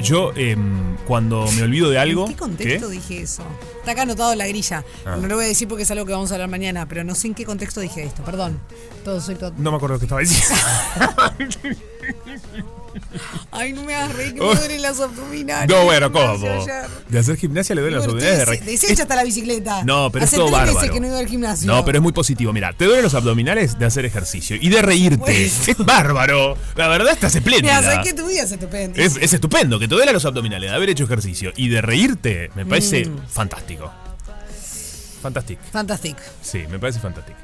Yo, em, cuando me olvido de algo. ¿En qué contexto dije eso? Está acá anotado en la grilla. Ah. No lo voy a decir porque es algo que vamos a hablar mañana, pero no sé en qué contexto dije esto. Perdón. Todo soy todo. No me acuerdo lo que estaba diciendo. Ay, no me hagas reír que Oh. me duelen las abdominales. No, bueno, ¿cómo? De hacer gimnasia le duelen las abdominales. de Desecha hasta la bicicleta. No, pero Hace es todo tres bárbaro. que no iba al gimnasio. No, pero es muy positivo. Mira, te duelen los abdominales de hacer ejercicio y de reírte. Es bárbaro. La verdad estás espléndida. Mira, ¿sabes qué? Tu vida es estupenda. Es, es estupendo que te duelen los abdominales de haber hecho ejercicio y de reírte. Me parece Mm. fantástico. Fantástico. Fantastic. Sí, me parece fantástico.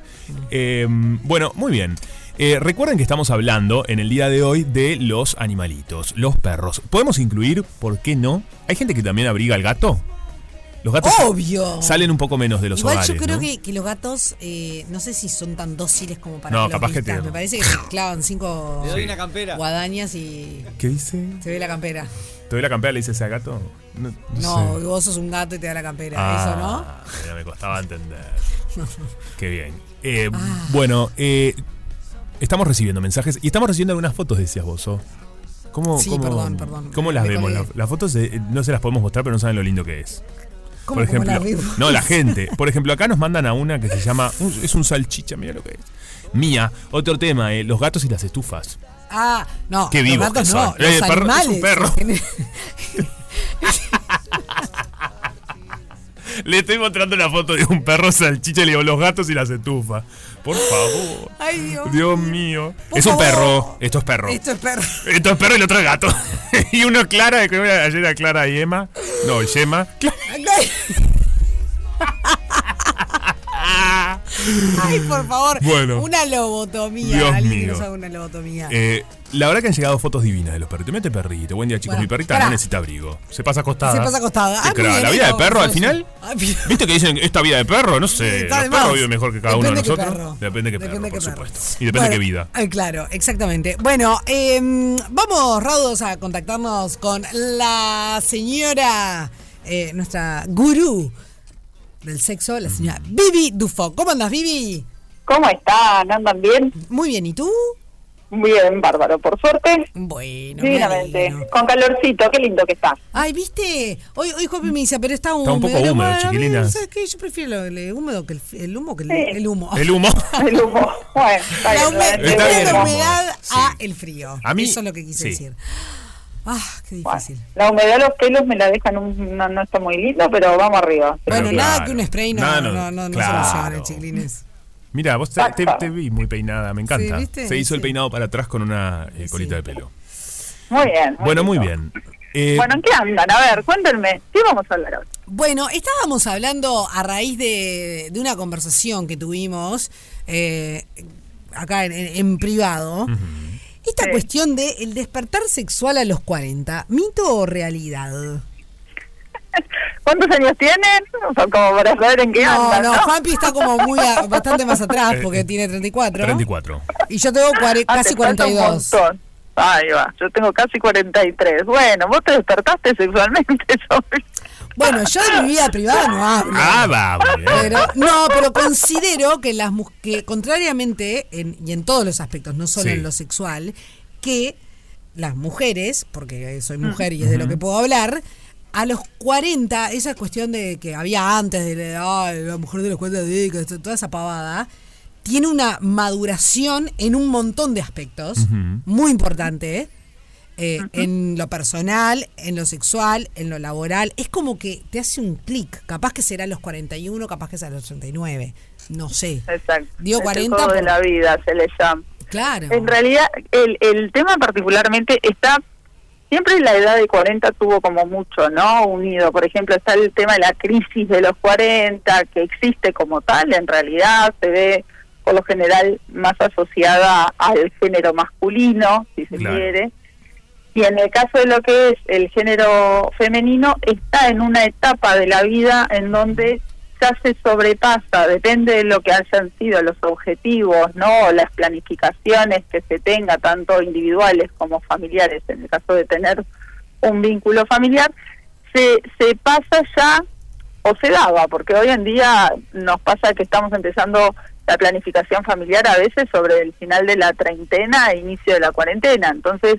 Eh, bueno, muy bien. Eh, recuerden que estamos hablando en el día de hoy de los animalitos, los perros. ¿Podemos incluir, por qué no? ¿Hay gente que también abriga al gato? Los gatos Obvio. salen un poco menos de los Igual hogares. yo creo ¿no? que, que los gatos, eh, no sé si son tan dóciles como para No, que los capaz que te- Me parece que se clavan cinco Le doy una campera. guadañas y ¿Qué dice? se ve la campera. ¿Te doy la campera? ¿Le dices al gato? No, No, sé. vos sos un gato y te da la campera. Ah, Eso, ¿no? mira, me costaba entender. Qué bien. Eh, Bueno, eh, estamos recibiendo mensajes y estamos recibiendo algunas fotos, decías vos. ¿o? ¿Cómo, Sí, cómo- perdón, perdón. ¿Cómo las me vemos? Las, las fotos eh, no se las podemos mostrar, pero no saben lo lindo que es. ¿Cómo, Por ejemplo, no, la gente. Por ejemplo, acá nos mandan a una que se llama. es un salchicha, mira lo que es. Mía, otro tema, eh, los gatos y las estufas. Ah, no. Qué los vivos gatos que no, son. los Eh, perro- es un animales. perro. Le estoy mostrando una foto de un perro salchicha y le digo los gatos y las estufas. Por favor. Ay, Dios. Dios mío. Por es un favor. perro. Esto es perro. Esto es perro. Esto es perro y el otro es gato. y uno es Clara, que ayer era Clara y Emma. No, Yema. Ay, por favor. Bueno. Una lobotomía. Dios Alguien que mío. nos haga una lobotomía. Eh, la verdad que han llegado fotos divinas de los perritos. Mete perrito. Buen día, chicos. Bueno, Mi perrita pará. no necesita abrigo. Se pasa acostada. Se pasa acostada. Ah, muy bien, la vida de perro al final. ¿Viste que dicen esta vida de perro? No sé. Los perros viven mejor que cada uno de Depende nosotros. perro. Depende de qué perro, Depende por qué perro. supuesto. Y depende de qué vida. ay, claro, exactamente. Bueno, eh, vamos, Raudos, a contactarnos con la señora, eh, nuestra gurú del sexo, la señora Vivi Dufo. ¿Cómo andas, Vivi? ¿Cómo están? ¿Andan bien? Muy bien, ¿y tú? Bien, bárbaro, por suerte. Bueno, me Divinamente. Con calorcito, qué lindo que está. Ay, ¿viste? Hoy, hoy Jopi me dice, pero está húmedo. Está un poco húmedo, bueno, a mí, chiquilinas. ¿Sabes qué? Yo prefiero el, húmedo que el, el humo que el, Sí. el humo. El humo. El humo. Bueno, está La, bien, humedad Sí. a el frío. A mí- Eso es lo que quise sí. decir. Ah, qué bueno, difícil. la humedad de los pelos me la dejan un, no, no está muy lindo, pero vamos arriba. Bueno, nada que un spray no, Nada, no, no, no, no, claro. solucione, chiquilines. Mira, vos te, te- te vi muy peinada, me encanta. Se hizo el peinado para atrás con una eh, colita de pelo. Muy bien. Bueno, muy bien. Eh, Bueno, ¿en qué andan? A ver, cuéntenme. ¿Qué vamos a hablar hoy? Bueno, estábamos hablando a raíz de, de una conversación que tuvimos eh, acá en, en- en privado. Esta Sí. cuestión de el despertar sexual a los 40, ¿mito o realidad? ¿Cuántos años tienen? O sea, como para saber en qué No, andan, no, ¿no? Juanpi está como muy a- bastante más atrás Eh, porque tiene 34. 34. Y yo tengo cuare- Ah, casi te falta un 42. montón. Ahí va, yo tengo casi 43. Bueno, vos te despertaste sexualmente, Sofi. Bueno, yo de mi vida privada no hablo. Ah, va. Pero, no, pero considero que las mu- que contrariamente, en, y en todos los aspectos, no solo Sí. en lo sexual, que las mujeres, porque soy mujer y es de lo que puedo hablar, a los 40, esa cuestión de que había antes de la, ay, la mujer de los 40 décadas, toda esa pavada, tiene una maduración en un montón de aspectos, muy importante, ¿eh? En lo personal, en lo sexual, en lo laboral. Es como que te hace un clic. Capaz que será a los 41, capaz que será a los 39. No sé. Exacto. El 40 juego de la vida, se le llama. Claro. En realidad, el, el tema particularmente está, siempre la edad de 40 tuvo como mucho, ¿no? Unido. Por ejemplo, está el tema de la crisis de los 40, que existe como tal, en realidad se ve por lo general más asociada al género masculino, si se Claro. quiere. Y en el caso de lo que es el género femenino, está en una etapa de la vida en donde ya se sobrepasa, depende de lo que hayan sido los objetivos, ¿no? Las planificaciones que se tenga, tanto individuales como familiares, en el caso de tener un vínculo familiar, se, se pasa ya, o se daba, porque hoy en día nos pasa que estamos empezando la planificación familiar a veces sobre el final de la treintena e inicio de la cuarentena. Entonces,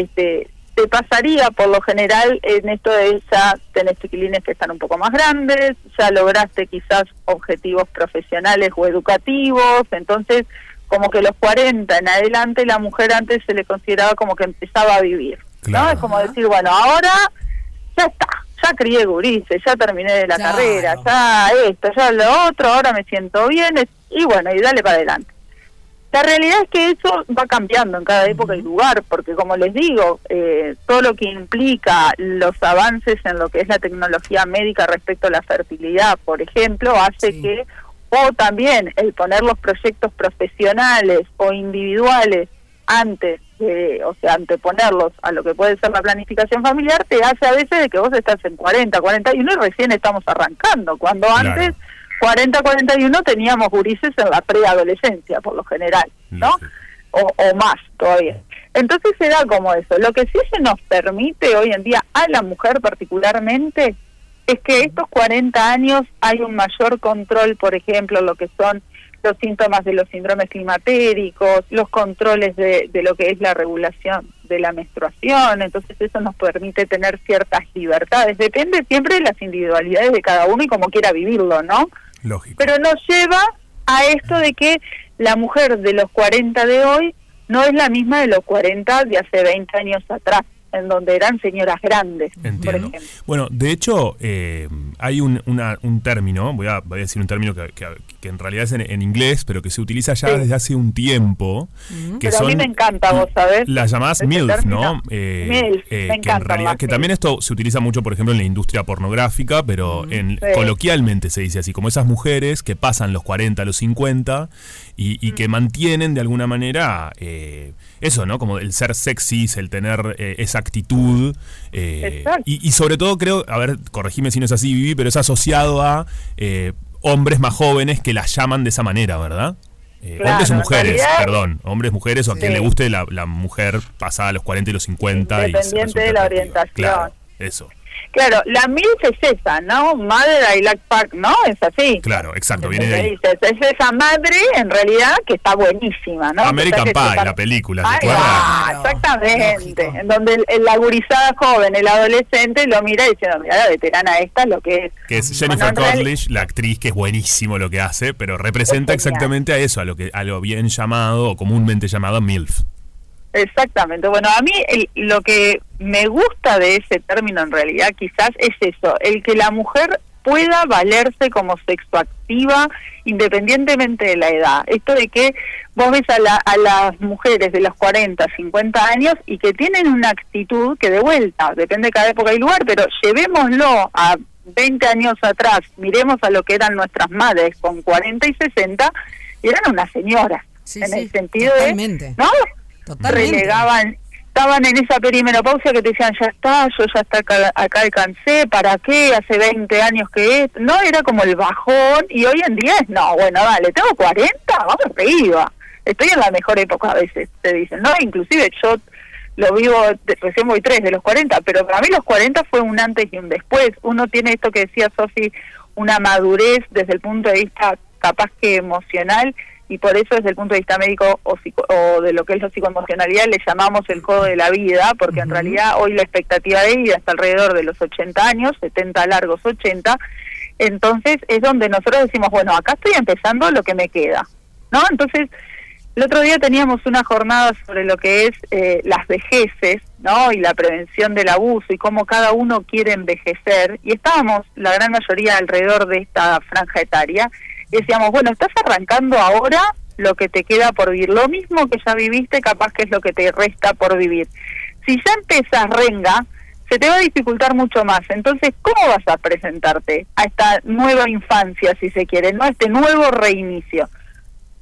este, te pasaría por lo general en esto de ya tenés chiquilines que están un poco más grandes, ya lograste quizás objetivos profesionales o educativos, entonces como que los 40 en adelante la mujer antes se le consideraba como que empezaba a vivir, ¿no? Es como decir, bueno, ahora ya está, ya crié gurises, ya terminé de la Claro. carrera, ya esto, ya lo otro, ahora me siento bien, y bueno, y dale para adelante. La realidad es que eso va cambiando en cada época y lugar, porque como les digo, eh, todo lo que implica los avances en lo que es la tecnología médica respecto a la fertilidad, por ejemplo, hace Sí. que, o también el poner los proyectos profesionales o individuales antes de, o sea, anteponerlos a lo que puede ser la planificación familiar, te hace a veces de que vos estás en 40, 41 y recién estamos arrancando, cuando Claro. antes 40, 41 teníamos gurises en la preadolescencia, por lo general, ¿no? O más todavía. Entonces se da como eso. Lo que sí se nos permite hoy en día a la mujer particularmente es que estos 40 años hay un mayor control, por ejemplo, lo que son los síntomas de los síndromes climatéricos, los controles de, de lo que es la regulación de la menstruación, entonces eso nos permite tener ciertas libertades. Depende siempre de las individualidades de cada uno y cómo quiera vivirlo, ¿no? Lógico. pero nos lleva a esto de que la mujer de los 40 de hoy no es la misma de los 40 de hace 20 años atrás, en donde eran señoras grandes, por Entiendo. ejemplo. Bueno, de hecho, eh, hay un, una- un término, voy a, voy a decir un término que, que- que en realidad es en, en inglés, pero que se utiliza ya Sí. desde hace un tiempo. Que Pero a son mí me encanta, vos sabés. Las llamadas ese MILF. ¿no? Eh, MILF, eh, me que en realidad, que también esto se utiliza mucho, por ejemplo, en la industria pornográfica, pero en, Sí. coloquialmente se dice así, como esas mujeres que pasan los 40 a los 50 y, y Mm. que mantienen de alguna manera eh, eso, ¿no? Como el ser sexys, el tener eh, esa actitud. eh, y, y sobre todo creo, a ver, corregime si no es así, Vivi, pero es asociado a eh, hombres más jóvenes que las llaman de esa manera, ¿verdad? Eh, Claro, hombres o mujeres, realidad- perdón, hombres, mujeres o a quien le guste la, la mujer pasada a los 40 y los 50. y se Independiente de la orientación. Claro, eso. Claro, la MILF es esa, ¿no? Mother I like Park, ¿no? Es así. Claro, exacto, viene de ¿Qué ahí. dices? Es esa madre, en realidad, que está buenísima, ¿no? American Pie, está- la película, va, Claro, exactamente. lógico. En donde el, el- la gurizada joven, el adolescente, lo mira diciendo, mira, la veterana esta, lo que es. Que es Jennifer Cotlish, la actriz que es buenísimo lo que hace, pero representa exactamente a eso, a lo que a lo bien llamado o comúnmente llamado MILF. Exactamente. Bueno, a mí el- lo que me gusta de ese término en realidad quizás es eso, el que la mujer pueda valerse como sexoactiva independientemente de la edad. Esto de que vos ves a, la- a las mujeres de los 40, 50 años y que tienen una actitud que de vuelta, depende de cada época y lugar, pero llevémoslo a 20 años atrás, miremos a lo que eran nuestras madres con 40 y 60, y eran unas señoras. Sí, en sí, el sentido totalmente. de, ¿no? Totalmente. relegaban, estaban en esa perimenopausia que te decían, ya está, yo ya está acá, alcancé, ¿para qué? Hace 20 años que es, no, era como el bajón, y hoy en día es, no, bueno, dale, tengo 40, vamos arriba, estoy en la mejor época a veces, te dicen, no, inclusive yo lo vivo, recién voy tres de los 40, pero para mí los 40 fue un antes y un después, uno tiene esto que decía Sofi, una madurez desde el punto de vista capaz que emocional, y por eso desde el punto de vista médico o, psico- o de lo que es la psicoemocionalidad le llamamos el codo de la vida, porque en realidad hoy la expectativa de vida está alrededor de los 80 años, 70 largos 80, entonces es donde nosotros decimos, bueno, acá estoy empezando lo que me queda, ¿no? Entonces, el otro día teníamos una jornada sobre lo que es eh, las vejeces, ¿no? Y la prevención del abuso y cómo cada uno quiere envejecer. Y estábamos la gran mayoría alrededor de esta franja etaria decíamos, bueno, estás arrancando ahora lo que te queda por vivir. Lo mismo que ya viviste, capaz que es lo que te resta por vivir. Si ya empezás renga, se te va a dificultar mucho más. Entonces, ¿cómo vas a presentarte a esta nueva infancia, si se quiere, no a este nuevo reinicio?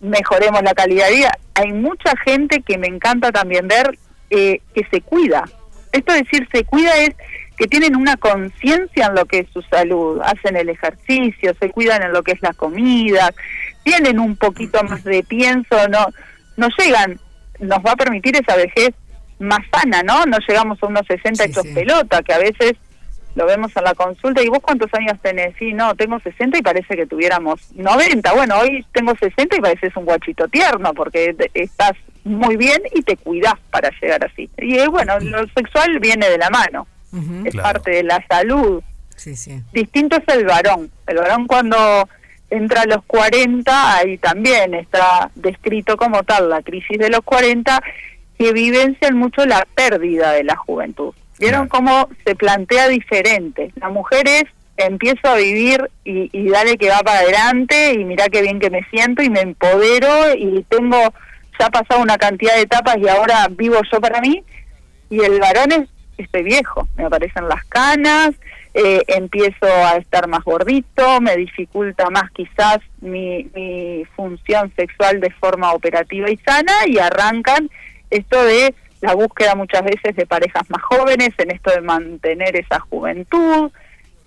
mejoremos la calidad de vida. Hay mucha gente que me encanta también ver eh, que se cuida. Esto de decir se cuida es que tienen una conciencia en lo que es su salud, hacen el ejercicio, se cuidan en lo que es la comida, tienen un poquito más de pienso, no, no llegan, nos va a permitir esa vejez más sana, ¿no? No llegamos a unos 60 Sí, hechos sí. pelota, que a veces lo vemos en la consulta, ¿y vos cuántos años tenés? Sí, no, tengo 60 y parece que tuviéramos 90. Bueno, hoy tengo 60 y pareces un guachito tierno porque estás muy bien y te cuidás para llegar así. Y eh, bueno, lo sexual viene de la mano, Es Claro. parte de la salud. Sí, sí. Distinto es el varón. El varón cuando entra a los 40, ahí también está descrito como tal la crisis de los 40, que vivencian mucho la pérdida de la juventud. ¿Vieron cómo se plantea diferente? La mujer es, empiezo a vivir y, y dale que va para adelante y mira qué bien que me siento y me empodero y tengo ya pasado una cantidad de etapas y ahora vivo yo para mí. Y el varón es, estoy viejo, me aparecen las canas, eh, empiezo a estar más gordito, me dificulta más quizás mi, mi función sexual de forma operativa y sana y arrancan esto de la búsqueda muchas veces de parejas más jóvenes, en esto de mantener esa juventud,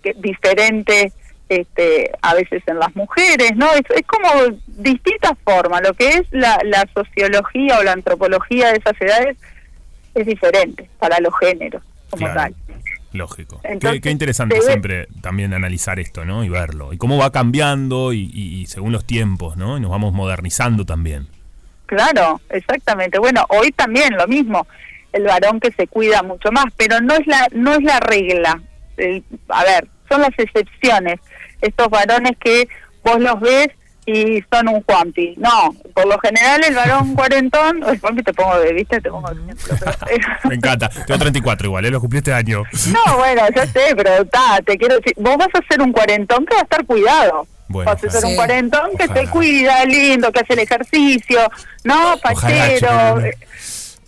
que diferente este, a veces en las mujeres, ¿no? Es, es como distintas formas. Lo que es la, la sociología o la antropología de esas edades es diferente para los géneros como Claro. tal. Lógico. Entonces, qué, qué interesante siempre también analizar esto, ¿no? Y verlo. Y cómo va cambiando y, y- y según los tiempos, ¿no? Y nos vamos modernizando también. Claro, exactamente. Bueno, hoy también lo mismo, el varón que se cuida mucho más, pero no es la no es la regla. El- a ver, son las excepciones. Estos varones que vos los ves y son un Juanpi. No, por lo general el varón cuarentón, el Juanpi te pongo de vista, te pongo de ejemplo, pero- Me encanta. Tengo 34 igual, ¿eh? Lo cumplí este año. No, bueno, ya sé, pero ta, te quiero decir, vos vas a ser un cuarentón que va a estar cuidado. Bueno, vas a ser un cuarentón que Ojalá. se cuida, lindo, que hace el ejercicio, no, pachero. che, eh,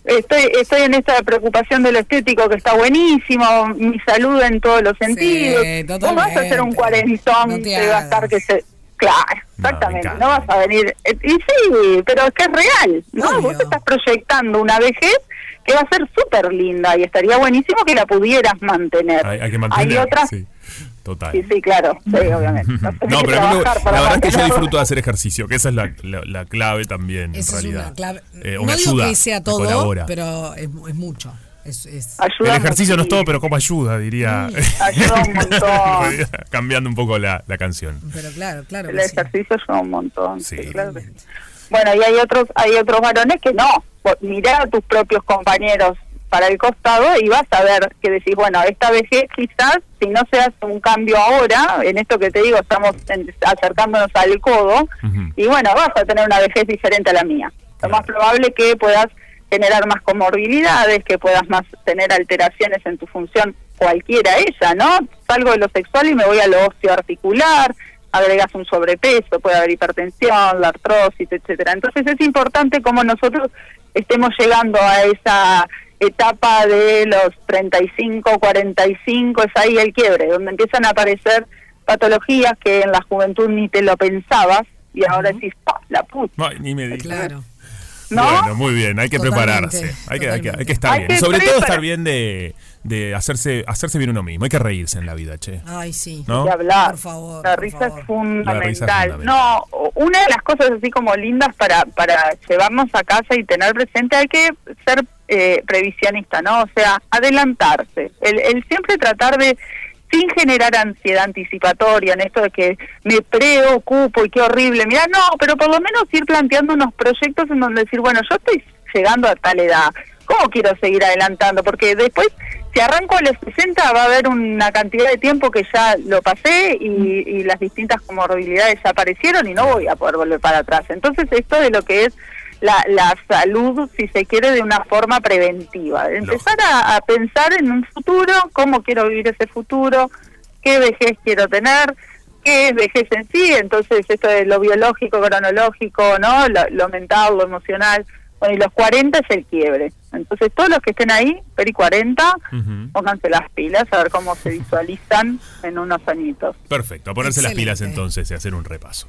Estoy, estoy en esta preocupación de lo estético que está buenísimo, mi salud en todos los sentidos. vos vas a ser un cuarentón No te que va a estar que se... Claro, exactamente, no, vas a venir... eh, Y sí, pero es que es real, ¿no? Vos estás proyectando una vejez que va a ser súper linda y estaría buenísimo que la pudieras mantener. Hay, hay que mantener. Hay otras... Sí, total. Sí, sí, claro, sí, obviamente. No, pero a mí la verdad es que yo disfruto de hacer ejercicio, que esa es la, la- la clave también, en Esa es realidad. una clave. Eh, no me digo ayuda, que sea todo, pero es, es mucho. Es, es- El ejercicio no es todo, pero como ayuda, diría. Ayuda un montón. Cambiando un poco la, la canción. Pero claro, claro. El que sí. ejercicio ayuda un montón. sí, claro que sí. Bueno, y hay otros hay otros varones que no. Mirá a tus propios compañeros para el costado y vas a ver que decís, bueno, esta vejez quizás, si no se hace un cambio ahora, en esto que te digo, estamos en- acercándonos al codo, y bueno, vas a tener una vejez diferente a la mía. Lo más probable que puedas generar más comorbilidades, que puedas más tener alteraciones en tu función, cualquiera ella, ¿no? Salgo de lo sexual y me voy a lo osteoarticular, agregas un sobrepeso, puede haber hipertensión, la artrosis, etcétera. Entonces es importante como nosotros estemos llegando a esa etapa de los 35, 45, es ahí el quiebre, donde empiezan a aparecer patologías que en la juventud ni te lo pensabas y ahora decís, "Pa, la puta. Ay, ni me digas. Claro. ¿No? Bueno, muy bien, hay que Totalmente, prepararse. Hay que, hay, que, hay que estar Hay bien. que Sobre todo estar bien de, de hacerse, hacerse bien uno mismo. Hay que reírse en la vida, che. Ay, sí. ¿No? de hablar. Por favor, la por risa favor. es fundamental. La risa es fundamental. No, una de las cosas así como lindas para para llevarnos a casa y tener presente hay que ser eh, previsionista, ¿no? O sea, adelantarse. El, el siempre tratar de sin generar ansiedad anticipatoria en esto de que me preocupo y qué horrible. Mira, no, pero por lo menos ir planteando unos proyectos en donde decir, bueno, yo estoy llegando a tal edad, ¿cómo quiero seguir adelantando? Porque después, si arranco a los 60, va a haber una cantidad de tiempo que ya lo pasé y, y las distintas comorbilidades aparecieron y no voy a poder volver para atrás. Entonces, esto de lo que es la, la salud, si se quiere, de una forma preventiva. de Empezar a, a pensar en un futuro, cómo quiero vivir ese futuro, qué vejez quiero tener, qué es vejez en sí, entonces esto de lo biológico, cronológico, ¿no? Lo, lo mental, lo emocional. Bueno, y los 40 es el quiebre. Entonces, todos los que estén ahí, Peri 40, pónganse las pilas a ver cómo se visualizan en unos añitos. Perfecto, a ponerse las pilas entonces y hacer un repaso.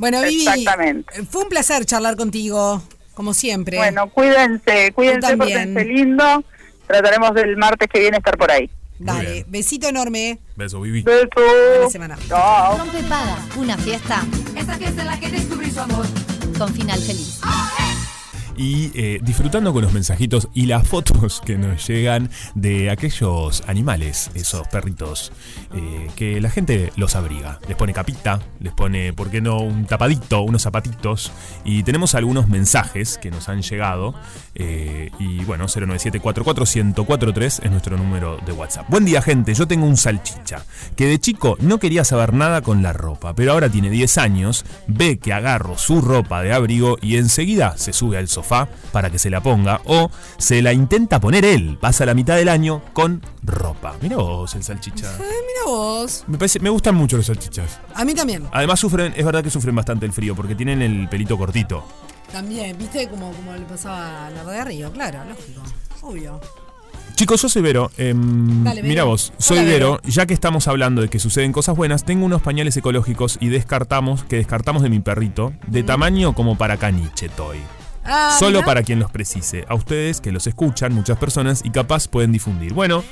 Bueno, Vivi, Exactamente. eh, fue un placer charlar contigo, como siempre. Bueno, cuídense, cuídense, pórtense lindo. Trataremos del martes que viene estar por ahí. Dale, besito enorme. Beso, Vivi. Besos. Buena semana. Chao. Rompe paga, una fiesta Esta fiesta en la que descubrí su amor. con final feliz. Y eh, disfrutando con los mensajitos y las fotos que nos llegan de aquellos animales, esos perritos, eh, que la gente los abriga. Les pone capita, les pone, ¿por qué no?, un tapadito, unos zapatitos. Y tenemos algunos mensajes que nos han llegado. eh, y bueno, 097441043 es nuestro número de WhatsApp. Buen día, gente. Yo tengo un salchicha que de chico no quería saber nada con la ropa, pero ahora tiene 10 años, ve que agarro su ropa de abrigo y enseguida se sube al sofá para que se la ponga o se la intenta poner él. Pasa la mitad del año con ropa. Mira vos el salchicha. Mira vos. Me, parece, me gustan mucho los salchichas. A mí también. Además sufren, es verdad que sufren bastante el frío porque tienen el pelito cortito. También, ¿viste? Como, como le pasaba a la de Río, claro, lógico. Obvio. Chicos, yo soy Vero. Em, Dale, Vero. mira vos, soy Hola, Vero. Vero. Ya que estamos hablando de que suceden cosas buenas, tengo unos pañales ecológicos y descartamos, que descartamos de mi perrito, de tamaño como para caniche toy. Ah, Solo para quien los precise. A ustedes que los escuchan, muchas personas, y capaz pueden difundir. Bueno,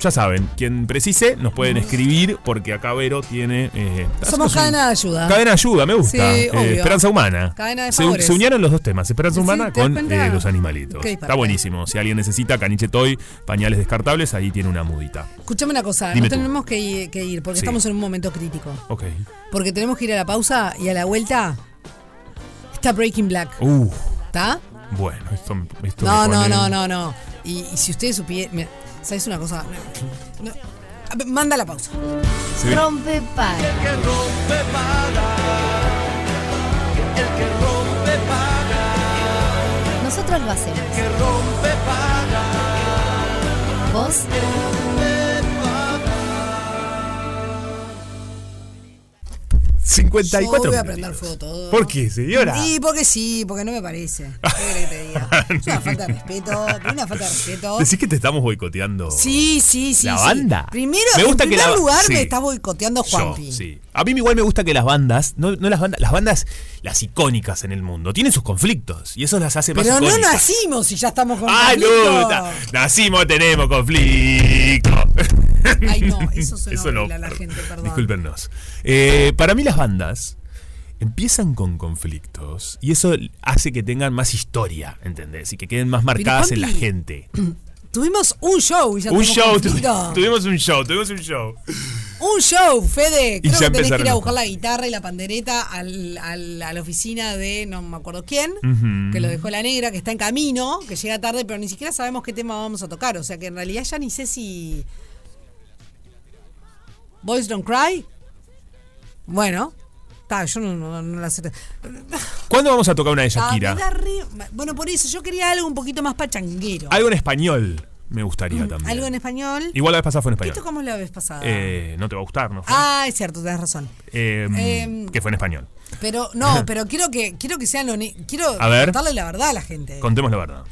ya saben, quien precise nos pueden escribir porque acá Vero tiene... eh, Somos cadena de ayuda. Cadena de ayuda, me gusta. Sí, Eh, esperanza humana. Cadena de se, se unieron los dos temas, esperanza Sí, humana ¿te das con eh, los animalitos. Está buenísimo. Si alguien necesita caniche toy, pañales descartables, ahí tiene una mudita. Escuchame una cosa, Dime nos tenemos que ir, que ir porque Sí. estamos en un momento crítico. Ok. Porque tenemos que ir a la pausa y a la vuelta está Breaking Black. Uh, ¿Está? bueno, esto, esto No, me no, pone- no, no, no. Y, y si ustedes supieran. ¿Sabes una cosa? No, no. Manda la pausa. Se ve- Rompe para. Nosotros lo hacemos. ¿Vos? Yo 54 voy a prender fuego todo. ¿Por qué, señora? Sí, porque sí, porque no me parece. ¿Qué que te diga? Es una falta de respeto. es Una falta de respeto. Decís que te estamos boicoteando. Sí, sí, sí. La sí. banda. Primero, Me gusta en que primer la- lugar sí. me está boicoteando Yo, Juanpi. sí. A mí igual me gusta que las bandas, no, no las bandas, las bandas, las icónicas en el mundo, tienen sus conflictos y eso las hace más Pero no icónicas. nacimos y ya estamos con ¡Ay, conflicto. no! Nacimos, tenemos conflicto. Ay, no, eso suena Eso no. a la gente, perdón. Discúlpenos. Eh, para mí las bandas empiezan con conflictos y eso hace que tengan más historia, ¿entendés? Y que queden más marcadas en la gente. Tuvimos un show y ya Un show, conflicto. tuvimos un show, tuvimos un show. Un show, Fede. Y Creo ya que tenés que ir a buscar la guitarra y la pandereta al- al- a la oficina de no me acuerdo quién, que lo dejó la negra, que está en camino, que llega tarde, pero ni siquiera sabemos qué tema vamos a tocar. O sea que en realidad ya ni sé si. Boys Don't Cry. Bueno, está, yo no, no, no la sé. ¿Cuándo vamos a tocar una de Shakira? re- Bueno, por eso yo quería algo un poquito más pachanguero. Algo en español me gustaría también. Mm, Algo en español. Igual la vez pasada fue en ¿Qué español. tocamos la vez pasada? Eh, no te va a gustar, ¿no? fue? ah, es cierto, tenés razón. Eh, que fue en español. Pero no, pero quiero que quiero que sean hone- quiero A ver. contarle la verdad a la gente. Contemos la verdad.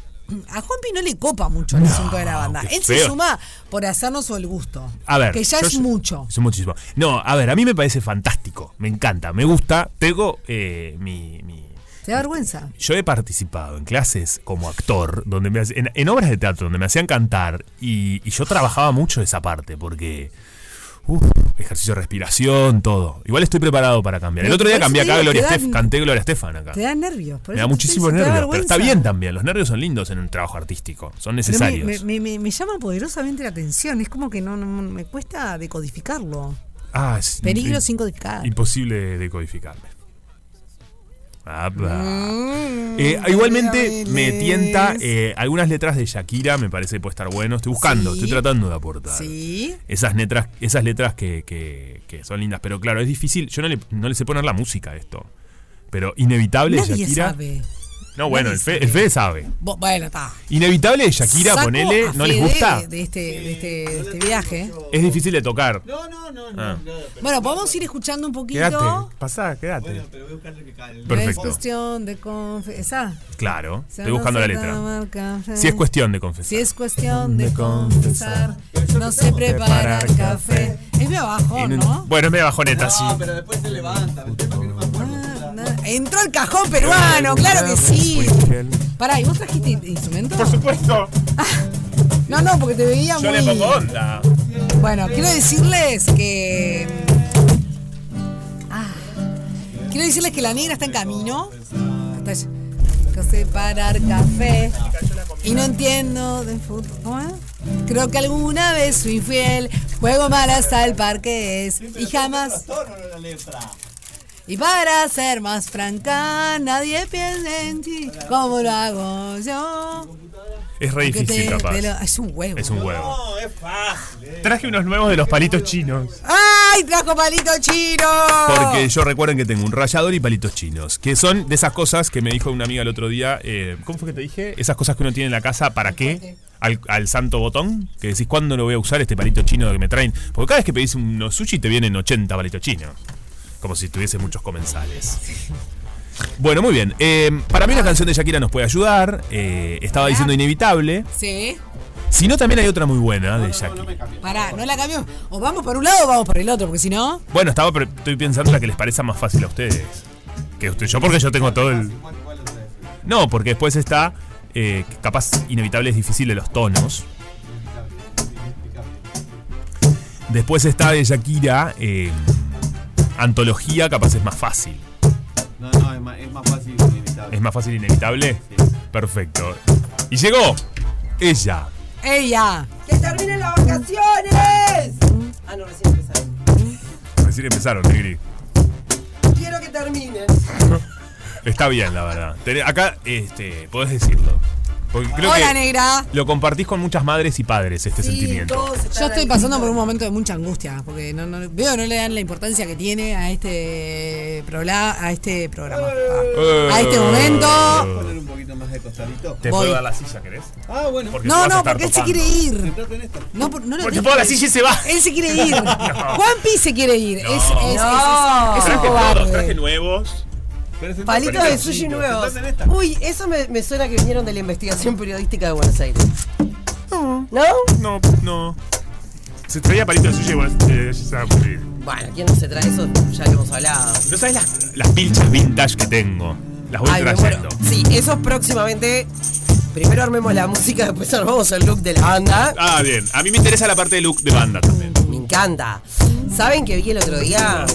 A Juanpi no le copa mucho el asunto de la banda. Él se suma por hacernos el gusto. A ver. Que ya es mucho. Es muchísimo. No, a ver, a mí me parece fantástico. Me encanta, me gusta. Tengo eh, mi, mi- ¿Te da vergüenza? Yo he participado en clases como actor, donde me en, en obras de teatro donde me hacían cantar y, y yo trabajaba mucho esa parte porque uf, ejercicio de respiración, todo. Igual estoy preparado para cambiar. El otro día cambié acá Gloria te da- Estef, canté Gloria Estefan acá. Te da nervios. por Me da muchísimos nervios, pero está bien también. Los nervios son lindos en un trabajo artístico, son necesarios. me, me- me- me llama poderosamente la atención. Es como que no, no- me cuesta decodificarlo. Ah, es Peligro sin codificar. Imposible decodificarme. Mm, Eh, igualmente me tienta eh, algunas letras de Shakira, me parece que puede estar bueno. Estoy buscando, Sí. estoy tratando de aportar. Sí. Esas letras, esas letras que, que- que son lindas, pero claro, es difícil. Yo no le, no le sé poner la música a esto. Pero inevitable Nadie Shakira. sabe. No, bueno, el, Fe- sabe. el Fede sabe. Bo- Bueno, está. Inevitable de Shakira, Saco ponele, a ¿no les Fede gusta? De este, de este, de este viaje. Es difícil de tocar. No, no, no, Ah. Bueno, podemos ir escuchando un poquito. Quédate, pasá, quédate. No es Perfecto. cuestión de confesar. Claro, estoy buscando la letra. Si es cuestión de confesar. Si es cuestión de confesar, no sé preparar café. Es medio abajo, ¿no? Bueno, es media bajoneta, sí. pero después se levanta. el tema que no. Entró el cajón peruano, claro que sí. Pará, ¿y vos trajiste instrumento? Por supuesto. No, no, porque te veía Yo muy. le pongo onda. Bueno, quiero decirles que. Ah, quiero decirles que la negra está en camino. Está- que separar café. Y no entiendo de fútbol. ¿Cómo es? Creo que alguna vez fui fiel. Juego mal hasta el parque es. Y jamás. Y para ser más franca, nadie piensa en ti como lo hago yo. Es re difícil, te- capaz. te lo- es un huevo. Es un huevo. No, es fácil. Traje unos nuevos de los palitos chinos. ¡Ay, trajo palito chino! Porque yo recuerden que tengo un rallador y palitos chinos. Que son de esas cosas que me dijo una amiga el otro día. eh, ¿Cómo fue que te dije? Esas cosas que uno tiene en la casa, ¿para qué? Al, al santo botón. Que decís, ¿cuándo lo voy a usar este palito chino que me traen? Porque cada vez que pedís unos sushi te vienen 80 palitos chinos. Como si tuviese muchos comensales. Bueno, muy bien. Eh, para mí la canción de Shakira nos puede ayudar. Eh, estaba diciendo inevitable. Sí. Si no, también hay otra muy buena de Shakira. Pará, no la cambió. O vamos por un lado o vamos por el otro, porque si no. Bueno, estaba pre- estoy pensando la que les parezca más fácil a ustedes. Que usted, yo porque yo tengo todo el. No, porque después está. eh, capaz inevitable es difícil de los tonos. Después está de Shakira. eh, antología, capaz es más fácil. No, no, es más, es más fácil inevitable. ¿Es más fácil inevitable? Perfecto. Y llegó ella. ¡Ella! ¡Que terminen las vacaciones! Ah, no, recién empezaron. Recién empezaron, Negri. Quiero que terminen. Está bien, la verdad. Acá, este, podés decirlo. Porque creo Hola, que negra. lo compartís con muchas madres y padres, este sentimiento. Yo estoy pasando por un momento de mucha angustia, porque no, no- veo no le dan la importancia que tiene a este, prola- a este programa. Eh. A este momento. poner un poquito más de costadito? ¿Te Voy. puedo dar la silla, querés? Ah, bueno. Porque No, no, porque él se quiere ir. No, por- no lo Porque pongo la silla y se va. Él se quiere ir. Juanpi se quiere ir. Es, es, es, es, un cobarde. traje nuevos. Palitos de sushi nuevos. Uy, eso me, me suena que vinieron de la investigación periodística de Buenos Aires. No. ¿No? No, no. Se traía palito de sushi, bueno, eh. Bueno, ¿quién no se trae eso? Ya lo hemos hablado. ¿No sabes las, las pilchas vintage que tengo? Las voy Ay, trayendo. Sí, eso próximamente. Primero armemos la música, después armamos el look de la banda. Ah, bien. A mí me interesa la parte de look de banda también. Me encanta. ¿Saben que vi el otro día?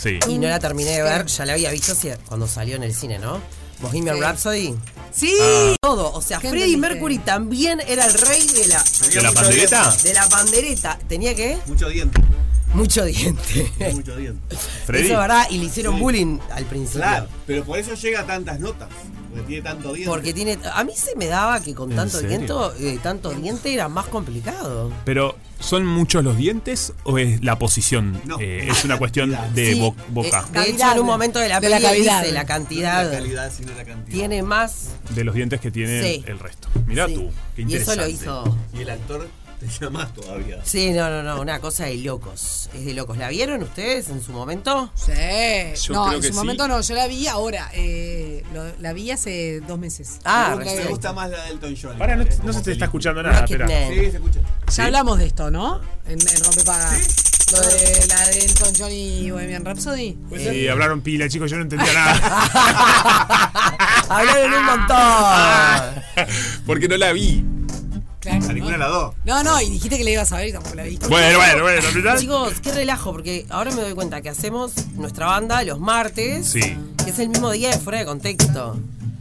Sí. Y no la terminé de ver, ya la había visto cuando salió en el cine, ¿no? Bohemian Sí. Rhapsody. Sí. Todo. O sea, ¿Qué Freddie? Mercury también era el rey de la. ¿De la pandereta? De la pandereta. ¿Tenía qué? Mucho diente. Mucho diente. Mucho diente. Freddy. Eso es verdad, y le hicieron Sí. bullying al principio. Claro, pero por eso llega a tantas notas. Porque tiene tanto diente. Porque tiene. A mí se me daba que con ¿En tanto serio? diento, eh, tanto diente era más complicado. Pero, ¿son muchos los dientes o es la posición? No. Eh, es una cuestión de Sí, bo- boca. eh, de hecho, en un momento de la De la cavidad. dice la No cantidad. la calidad, sino la cantidad. Tiene más. de los dientes que tiene Sí. el resto. Mirá Sí. tú, qué Y eso interesante. lo hizo. Y el actor llamas todavía. Sí, no, no, no, una cosa de locos. Es de locos. ¿La vieron ustedes en su momento? Sí. Yo no, creo en que su sí. momento no, yo la vi ahora. eh, lo- la vi hace dos meses. Ah, Nunca recién. Me gusta más la de Elton John. Pará, no, eh, no se te está escuchando nada, espera. Rocketman. Sí, se escucha. Ya hablamos de esto, ¿no? En, en Rompepaga. Lo de la de Elton John y Bohemian Rhapsody. Sí, hablaron pila, chicos, yo no entendía nada. Hablaron un montón. Porque no la vi. Claro, A ninguna de las dos. No, no, y dijiste que le ibas a ver y tampoco la viste. Bueno, bueno, bueno, ¿verdad? Chicos, qué relajo, porque ahora me doy cuenta que hacemos nuestra banda los martes, Sí. que es el mismo día de fuera de contexto.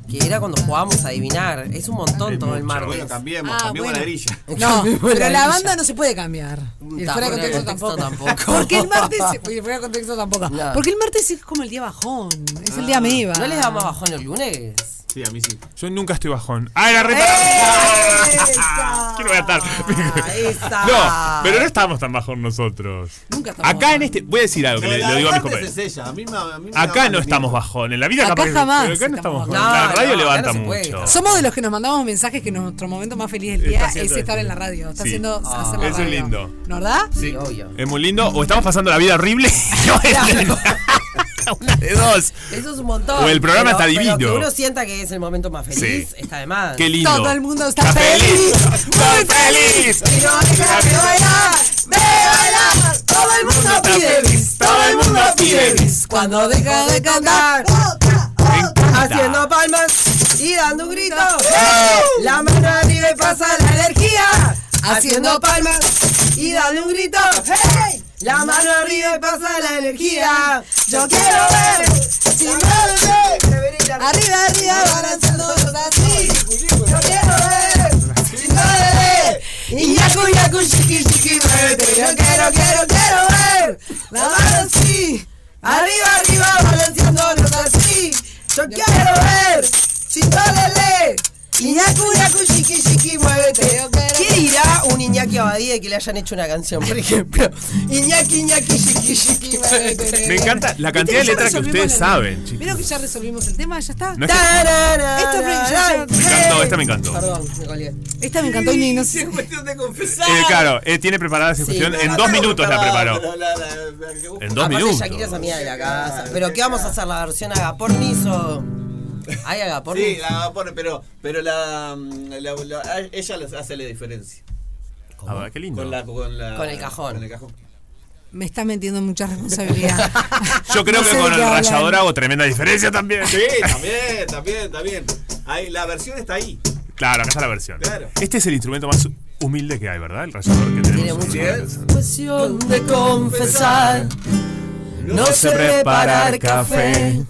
Que era cuando jugábamos a adivinar. Es un montón Es todo el martes. Bueno, cambiemos, Ah, cambiemos bueno. la grilla. No, pero la banda no se puede cambiar. Y el fuera de fuera de contexto contexto tampoco. tampoco. Porque el martes. y el fuera de contexto tampoco. No. Porque el martes es como el día bajón. Es el día meva. ¿No les da más bajón el lunes? Sí, a mí sí. Yo nunca estoy bajón. ¡Ah, la reta! ¡Esa! ¿Qué no voy a estar? ¡Esa! No, pero no estamos tan bajón nosotros. Nunca estamos Acá en este. Voy a decir algo que le, le digo a mis compañeros. es ella. A mí me, a mí me da Acá no estamos bajón. En la vida Acá capaz que- jamás pero acá no estamos bajón. La radio no, levanta no mucho. Somos de los que nos mandamos mensajes que nuestro momento más feliz del día es estar en la radio. Está Sí. haciendo Ah, hacer la eso es radio. lindo. ¿No verdad? Sí. obvio. Es muy lindo. O estamos pasando la vida horrible. No es Una de dos. Eso es un montón. O el programa está pero divino. que uno sienta que es el momento más feliz, Sí. está de más. Qué lindo. Todo el mundo está feliz. ¡Muy feliz! Y no deja de bailar, de bailar. Todo el mundo pide bis, todo el mundo pide bis. Cuando deja de cantar, Me. Haciendo palmas y dando un grito. La mano arriba y pasa la energía. Haciendo palmas y dando un grito. La mano arriba y pasa la energía. Yo quiero ver si mueve. Arriba, arriba, balanceándonos así. Yo quiero ver. Chingale. Y yaku, yaku, chiqui, chiqui, muévete. Yo quiero, quiero, quiero ver. La mano así. Arriba, arriba, balanceándonos así. Yo quiero ver. Chingale. Iñaku, Iñaku, chiqui, chiqui, muévete. ¿Qué dirá un Iñaki Abadía que le hayan hecho una canción, por ejemplo? Iñaki, Iñaki, chiqui, chiqui, muévete. Me encanta la cantidad de letras que ustedes saben, chicos. ¿Vieron que ya resolvimos el tema? ¿Ya está? No es que- Esto ya- ya- Me encantó, esta me encantó. Perdón, me colgué. Esta me encantó y no sé. Es cuestión de confesar. Eh, claro, eh, tiene preparada esa cuestión. en dos minutos la preparó. En dos Aparte, minutos. Shakira es amiga de la casa. ¿Pero qué vamos a hacer? ¿La versión agapornis o...? ¿Hay agapornis? Sí, la pone, pero, pero la, la- la- ella hace la diferencia. A ver, qué lindo. Con, la, con, la- Con el cajón. Con el cajón. Me está metiendo mucha responsabilidad. Yo creo No que con el rallador hago tremenda diferencia también. Sí, también, también, también. Ahí, la versión está ahí. Claro, acá está la versión. Claro. Este es el instrumento más humilde que hay, ¿verdad? El rallador que tenemos. Tiene. Cuestión de confesar. No sé preparar café.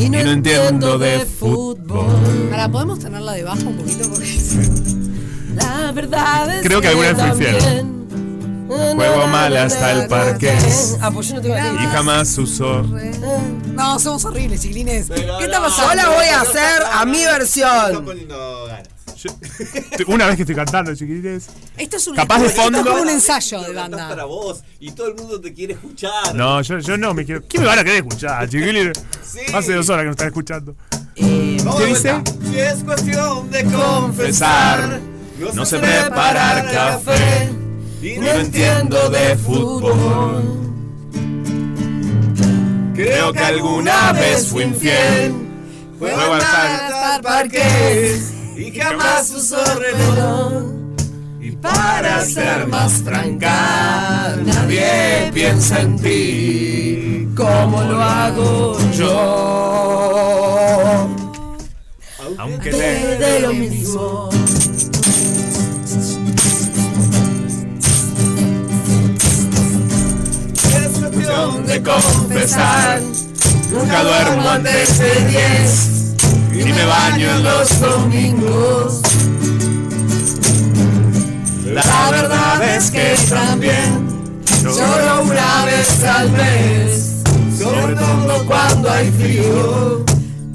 Y no, entiendo de fútbol. Ahora, ¿podemos tenerla debajo un poquito? Porque La verdad es Creo que alguna vez también- Juego mal hasta el parqués. Ah, pues yo no tengo Y jamás usó. No, somos horribles, chiquilines. ¿Qué está pasando? Yo la voy a hacer a mi Está versión. Una vez que estoy cantando, chiquilines. Esto es un, Capaz de esto es fondo- como un ensayo de cantás para banda. vos y todo el mundo te quiere escuchar. No, yo, yo no me quiero. ¿Quién me van a querer escuchar, chiquilines? Sí. Hace dos horas que no están escuchando. Vamos ¿Qué dice? Si es cuestión de Confesar. No sé preparar café. y No entiendo de fútbol. Creo que alguna vez fui infiel. Juego al Hasta parques y jamás usó reloj. Y para ser más franca, nadie piensa en ti como lo hago yo. Aunque Te de lo mismo. Es cuestión de confesar, nunca duermo antes de diez y me baño en los domingos. La verdad es que también solo una vez al mes, sobre todo cuando hay frío.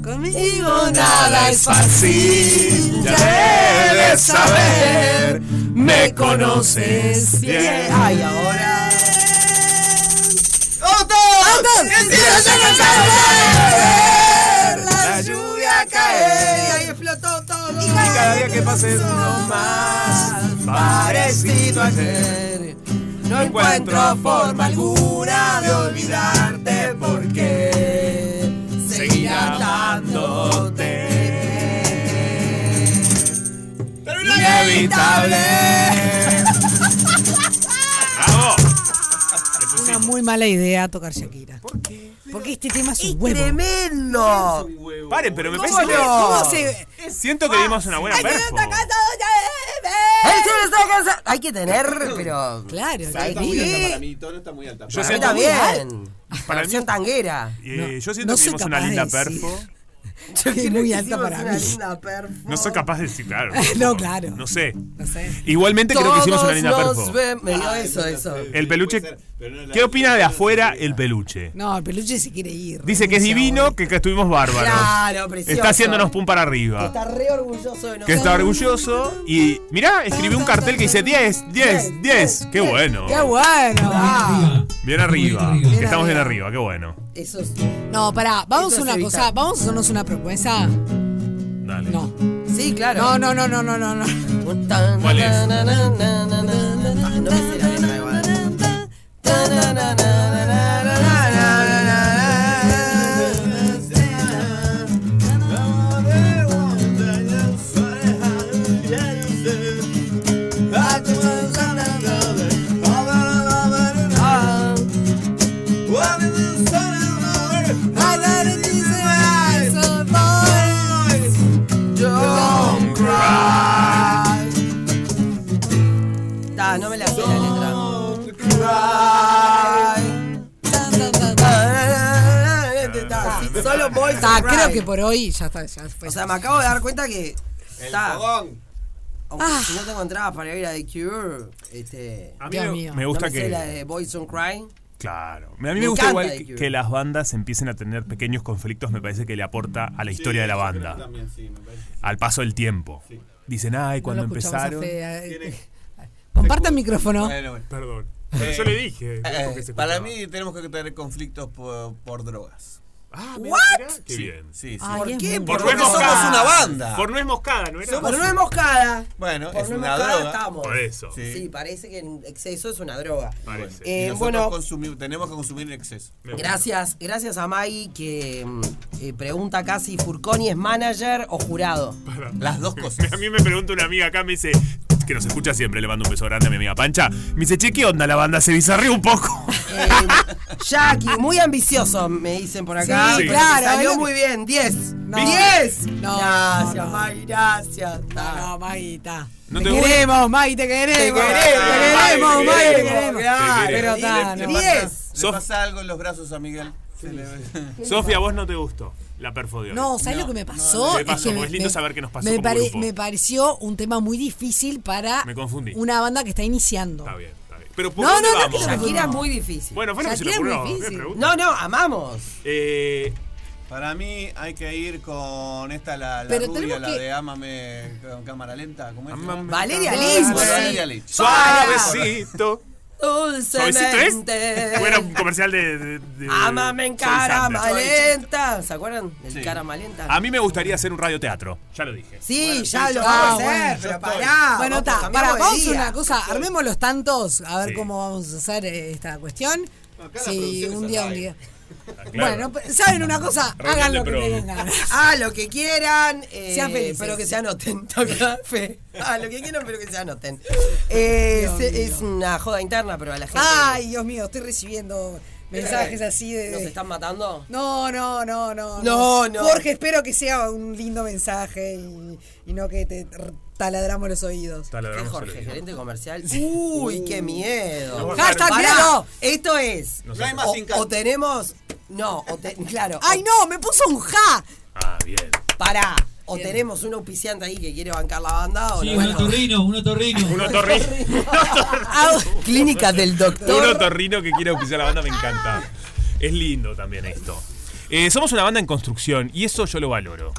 Conmigo nada es fácil, ya debes saber, me conoces bien. Ay, ahora. La lluvia cae y ahí explotó todo. Y cada día que pase es uno más parecido a ayer. No encuentro forma alguna de olvidarte porque seguir amándote. Inevitable. Muy mala idea tocar Shakira. ¿Por qué? Porque este tema es un huevo. ¡Tremendo! Paren, pero me ¿Cómo parece que. no? ¿Cómo se.? Siento que dimos una buena perfo. El cielo está cansado. Hay que tener, pero. Claro, Está muy alta bien. para mí, tono está muy alta. Yo siento- también. Para Versión mí- tanguera. Eh, yo siento no que dimos una linda decir. perfo. Yo Es muy que alta hicimos para una mí. linda perfo. No soy capaz de decir, claro. No, claro. No sé. No sé. Igualmente creo que hicimos una linda perfo. ven- Me dio eso, eso. El peluche. Ser, no ¿Qué opina de afuera el peluche? No, el peluche se quiere ir. Dice que es divino, que, que estuvimos bárbaros. Claro, precioso. Está haciéndonos pum para arriba. Está re orgulloso de nosotros. Que está orgulloso. Y mirá, escribió un cartel que dice 10, 10, 10. Qué bueno. ¡Qué bueno! Ah, Bien arriba. Que estamos bien arriba, qué bueno. Eso es. No, pará, vamos Eso a una cosa, vamos a hacernos una propuesta. Dale. No. Sí, claro. No, no, no, no, no, no, no. ¿Cuál es? No me sé la letra igual. Que por hoy ya está. Ya fue. O sea, me acabo de dar cuenta que. El está, fogón. aunque Ah. si no tengo entradas para ir a The Cure, este. A mí Dios me, mío. me gusta no me sé que. la de Boys Don't Cry. Claro. A mí me, Me gusta igual que, las bandas empiecen a tener pequeños conflictos, me parece que le aporta a la historia de la banda. También, sí, me parece. Al paso del tiempo. Dicen, ay, cuando empezaron. Comparta el micrófono. Bueno. Perdón. Eh, Yo le dije. Eh, para mí tenemos que tener conflictos por, por drogas. Ah, ¿What? Qué Sí, bien. Sí, sí. Ay, ¿Por qué? Por Porque nuez somos una banda. Por nuez moscada, ¿no era? Por no es moscada. Bueno, Por es no una moscada droga. estamos. Por eso. Sí. Sí, parece que en exceso es una droga. Parece. Eh, nosotros bueno, consumimos- tenemos que consumir en exceso. Gracias, gracias a Mai que mm, eh, pregunta acá si Furconi es manager o jurado. Las dos cosas. A mí me pregunta una amiga acá, me dice, que nos escucha siempre, le mando un beso grande a mi amiga Pancha. Me dice, che, ¿qué onda la banda? Se bizarrió un poco. Eh, Jackie, muy ambicioso, me dicen por acá. Sí, claro, Salió muy bien, 10. No. 10. No, gracias, no. Mai, gracias. No, no, Maguita. ¿No te, te gusta? queremos, Magui, te queremos. Te queremos, te queremos, te. Pero pasa- 10. Le pasa algo en los brazos a Miguel. Sofía, ¿a vos no te gustó la perfo de hoy? No, ¿sabes No, lo que me no, pasó? ¿qué pasó? que Porque es lindo saber qué nos pasó me, como grupo. me pareció un tema muy difícil para Me confundí. una banda que está iniciando. Está bien, está bien. Pero ¿por No, dónde no, no, vamos? que no- Shakira es muy difícil. Bueno, fue lo que se me es muy ocurrió. ¿Qué difícil. pregunta? No, no, amamos. Eh, Para mí hay que ir con esta, la, la Pero rubia, la que- de Ámame con cámara lenta. ¿Cómo es? Amame. Valeria Lynch. Valeria Lynch. Suavecito. Dulcemente. Bueno, un comercial de. de, de Ámame en cara malenta. ¿Se acuerdan? El Sí. cara malenta. A mí me gustaría hacer un radioteatro. Ya lo dije. Sí, ya sí, lo vamos a hacer, bueno, pero pará. Bueno, está. Para, vamos a hacer día. una cosa. Armemos los tantos, a ver Sí. cómo vamos a hacer eh, esta cuestión. Acá Sí, un día, un día. Claro. Bueno, ¿saben una cosa? Hagan lo que tengan ganas. Ah, lo que quieran. eh, Sean felices. Pero que se anoten. Toca fe. Ah, lo que quieran, pero que se anoten. Eh, es una joda interna, pero a la gente. Ay, Dios mío, estoy recibiendo mensajes así de. ¿Nos están matando? No, no, no, no. No, no. Jorge, espero que sea un lindo mensaje y, y no que te taladramos los oídos. ¿Qué Taladramos Jorge? el oído. ¿Gerente comercial? Uy, qué miedo. No, Hashtag miedo. Esto es. No No hay sé. más O, o tenemos. No, o te- claro. ¡Ay, no! ¡Me puso un ja! Ah, bien. Pará. O Bien. tenemos un auspiciante ahí que quiere bancar la banda o Sí, no. un otorrino, un otorrino. Un otorrino. Clínica del Un doctor. otorrino que quiere auspiciar la banda me encanta. Es lindo también esto. Eh, somos una banda en construcción y eso yo lo valoro.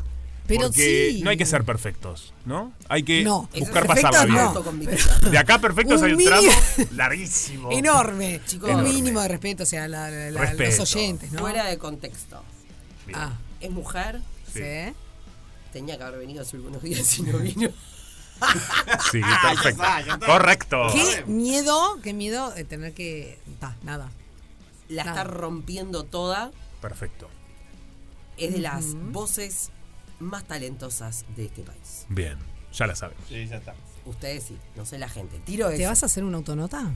Pero porque sí. no hay que ser perfectos, ¿no? Hay que No, buscar pasarla bien. no. Autoconvicción. De acá perfectos Un hay un tramo larguísimo. Enorme. Chicos. Un mínimo de respeto hacia la- la- la- Respeto. los oyentes, ¿no? Fuera de contexto. Bien. Ah, Es mujer. Sí. sí. Tenía que haber venido hace algunos días y no vino. Sí, ya perfecto. está, ya está. Correcto. Qué miedo, qué miedo de tener que. Ta, nada. La está rompiendo toda. Perfecto. Es de las voces más talentosas de este país. Bien, ya la sabes. Sí, ya está. Ustedes sí, no sé la gente. Tiro ¿Te eso. vas a hacer una autonota?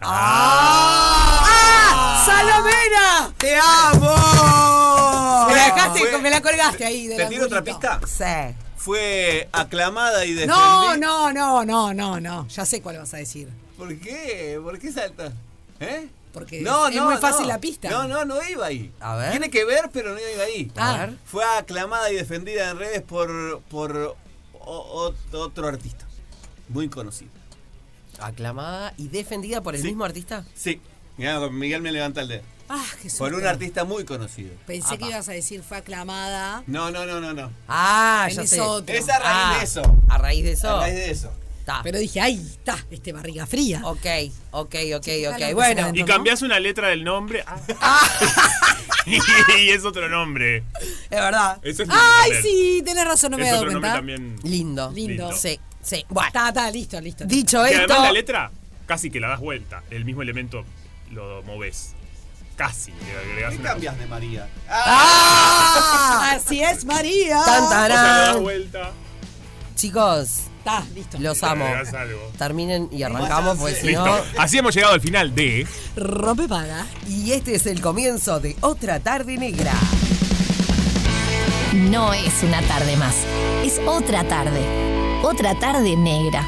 ¡Ah! ¡Salomena! ¡Te amo! Me la dejaste, Fue- me la colgaste ahí. ¿Te del tiro otra pista? Sí. Fue aclamada y defendida. No, no, no, no, no, no. Ya sé cuál vas a decir. ¿Por qué? ¿Por qué salta? ¿Eh? Porque No, es no, muy fácil no. la pista. No, no, no iba ahí. A ver. Tiene que ver, pero no iba ahí. Ah. A ver. Fue aclamada y defendida en redes por, por o- o- otro artista. Muy conocido. Aclamada y defendida por el Sí. mismo artista. Sí. Mirá, Miguel me levanta el dedo. Ah, qué Por un artista muy conocido. Pensé que Apa. ibas a decir fue aclamada. No, no, no, no, no. Ah, ya sé. otro. Es a raíz Ah, de eso. A raíz de eso. A raíz de eso. Ta. Pero dije, ay, está, este barriga fría. Ok, ok, ok, Sí, ok. Bueno, Y ¿no? cambias una letra del nombre. Ah. y es otro nombre. es verdad. Eso es lindo Ay, sí, tenés razón, no me he dado cuenta. también. Lindo. Lindo. Sí, sí. Bueno, Está, está, listo, listo. dicho esto. además la letra casi que la das vuelta. El mismo elemento lo moves. Casi. Le agregás ¿Qué cambias de María? ¡Ah! Así es, María. Tan, cosa. O sea, vuelta. Chicos, Está, listo. los amo. Terminen y arrancamos, porque si no. Así hemos llegado al final de. Rompe paga. Y este es el comienzo de otra tarde negra. No es una tarde más, es otra tarde. Otra tarde negra.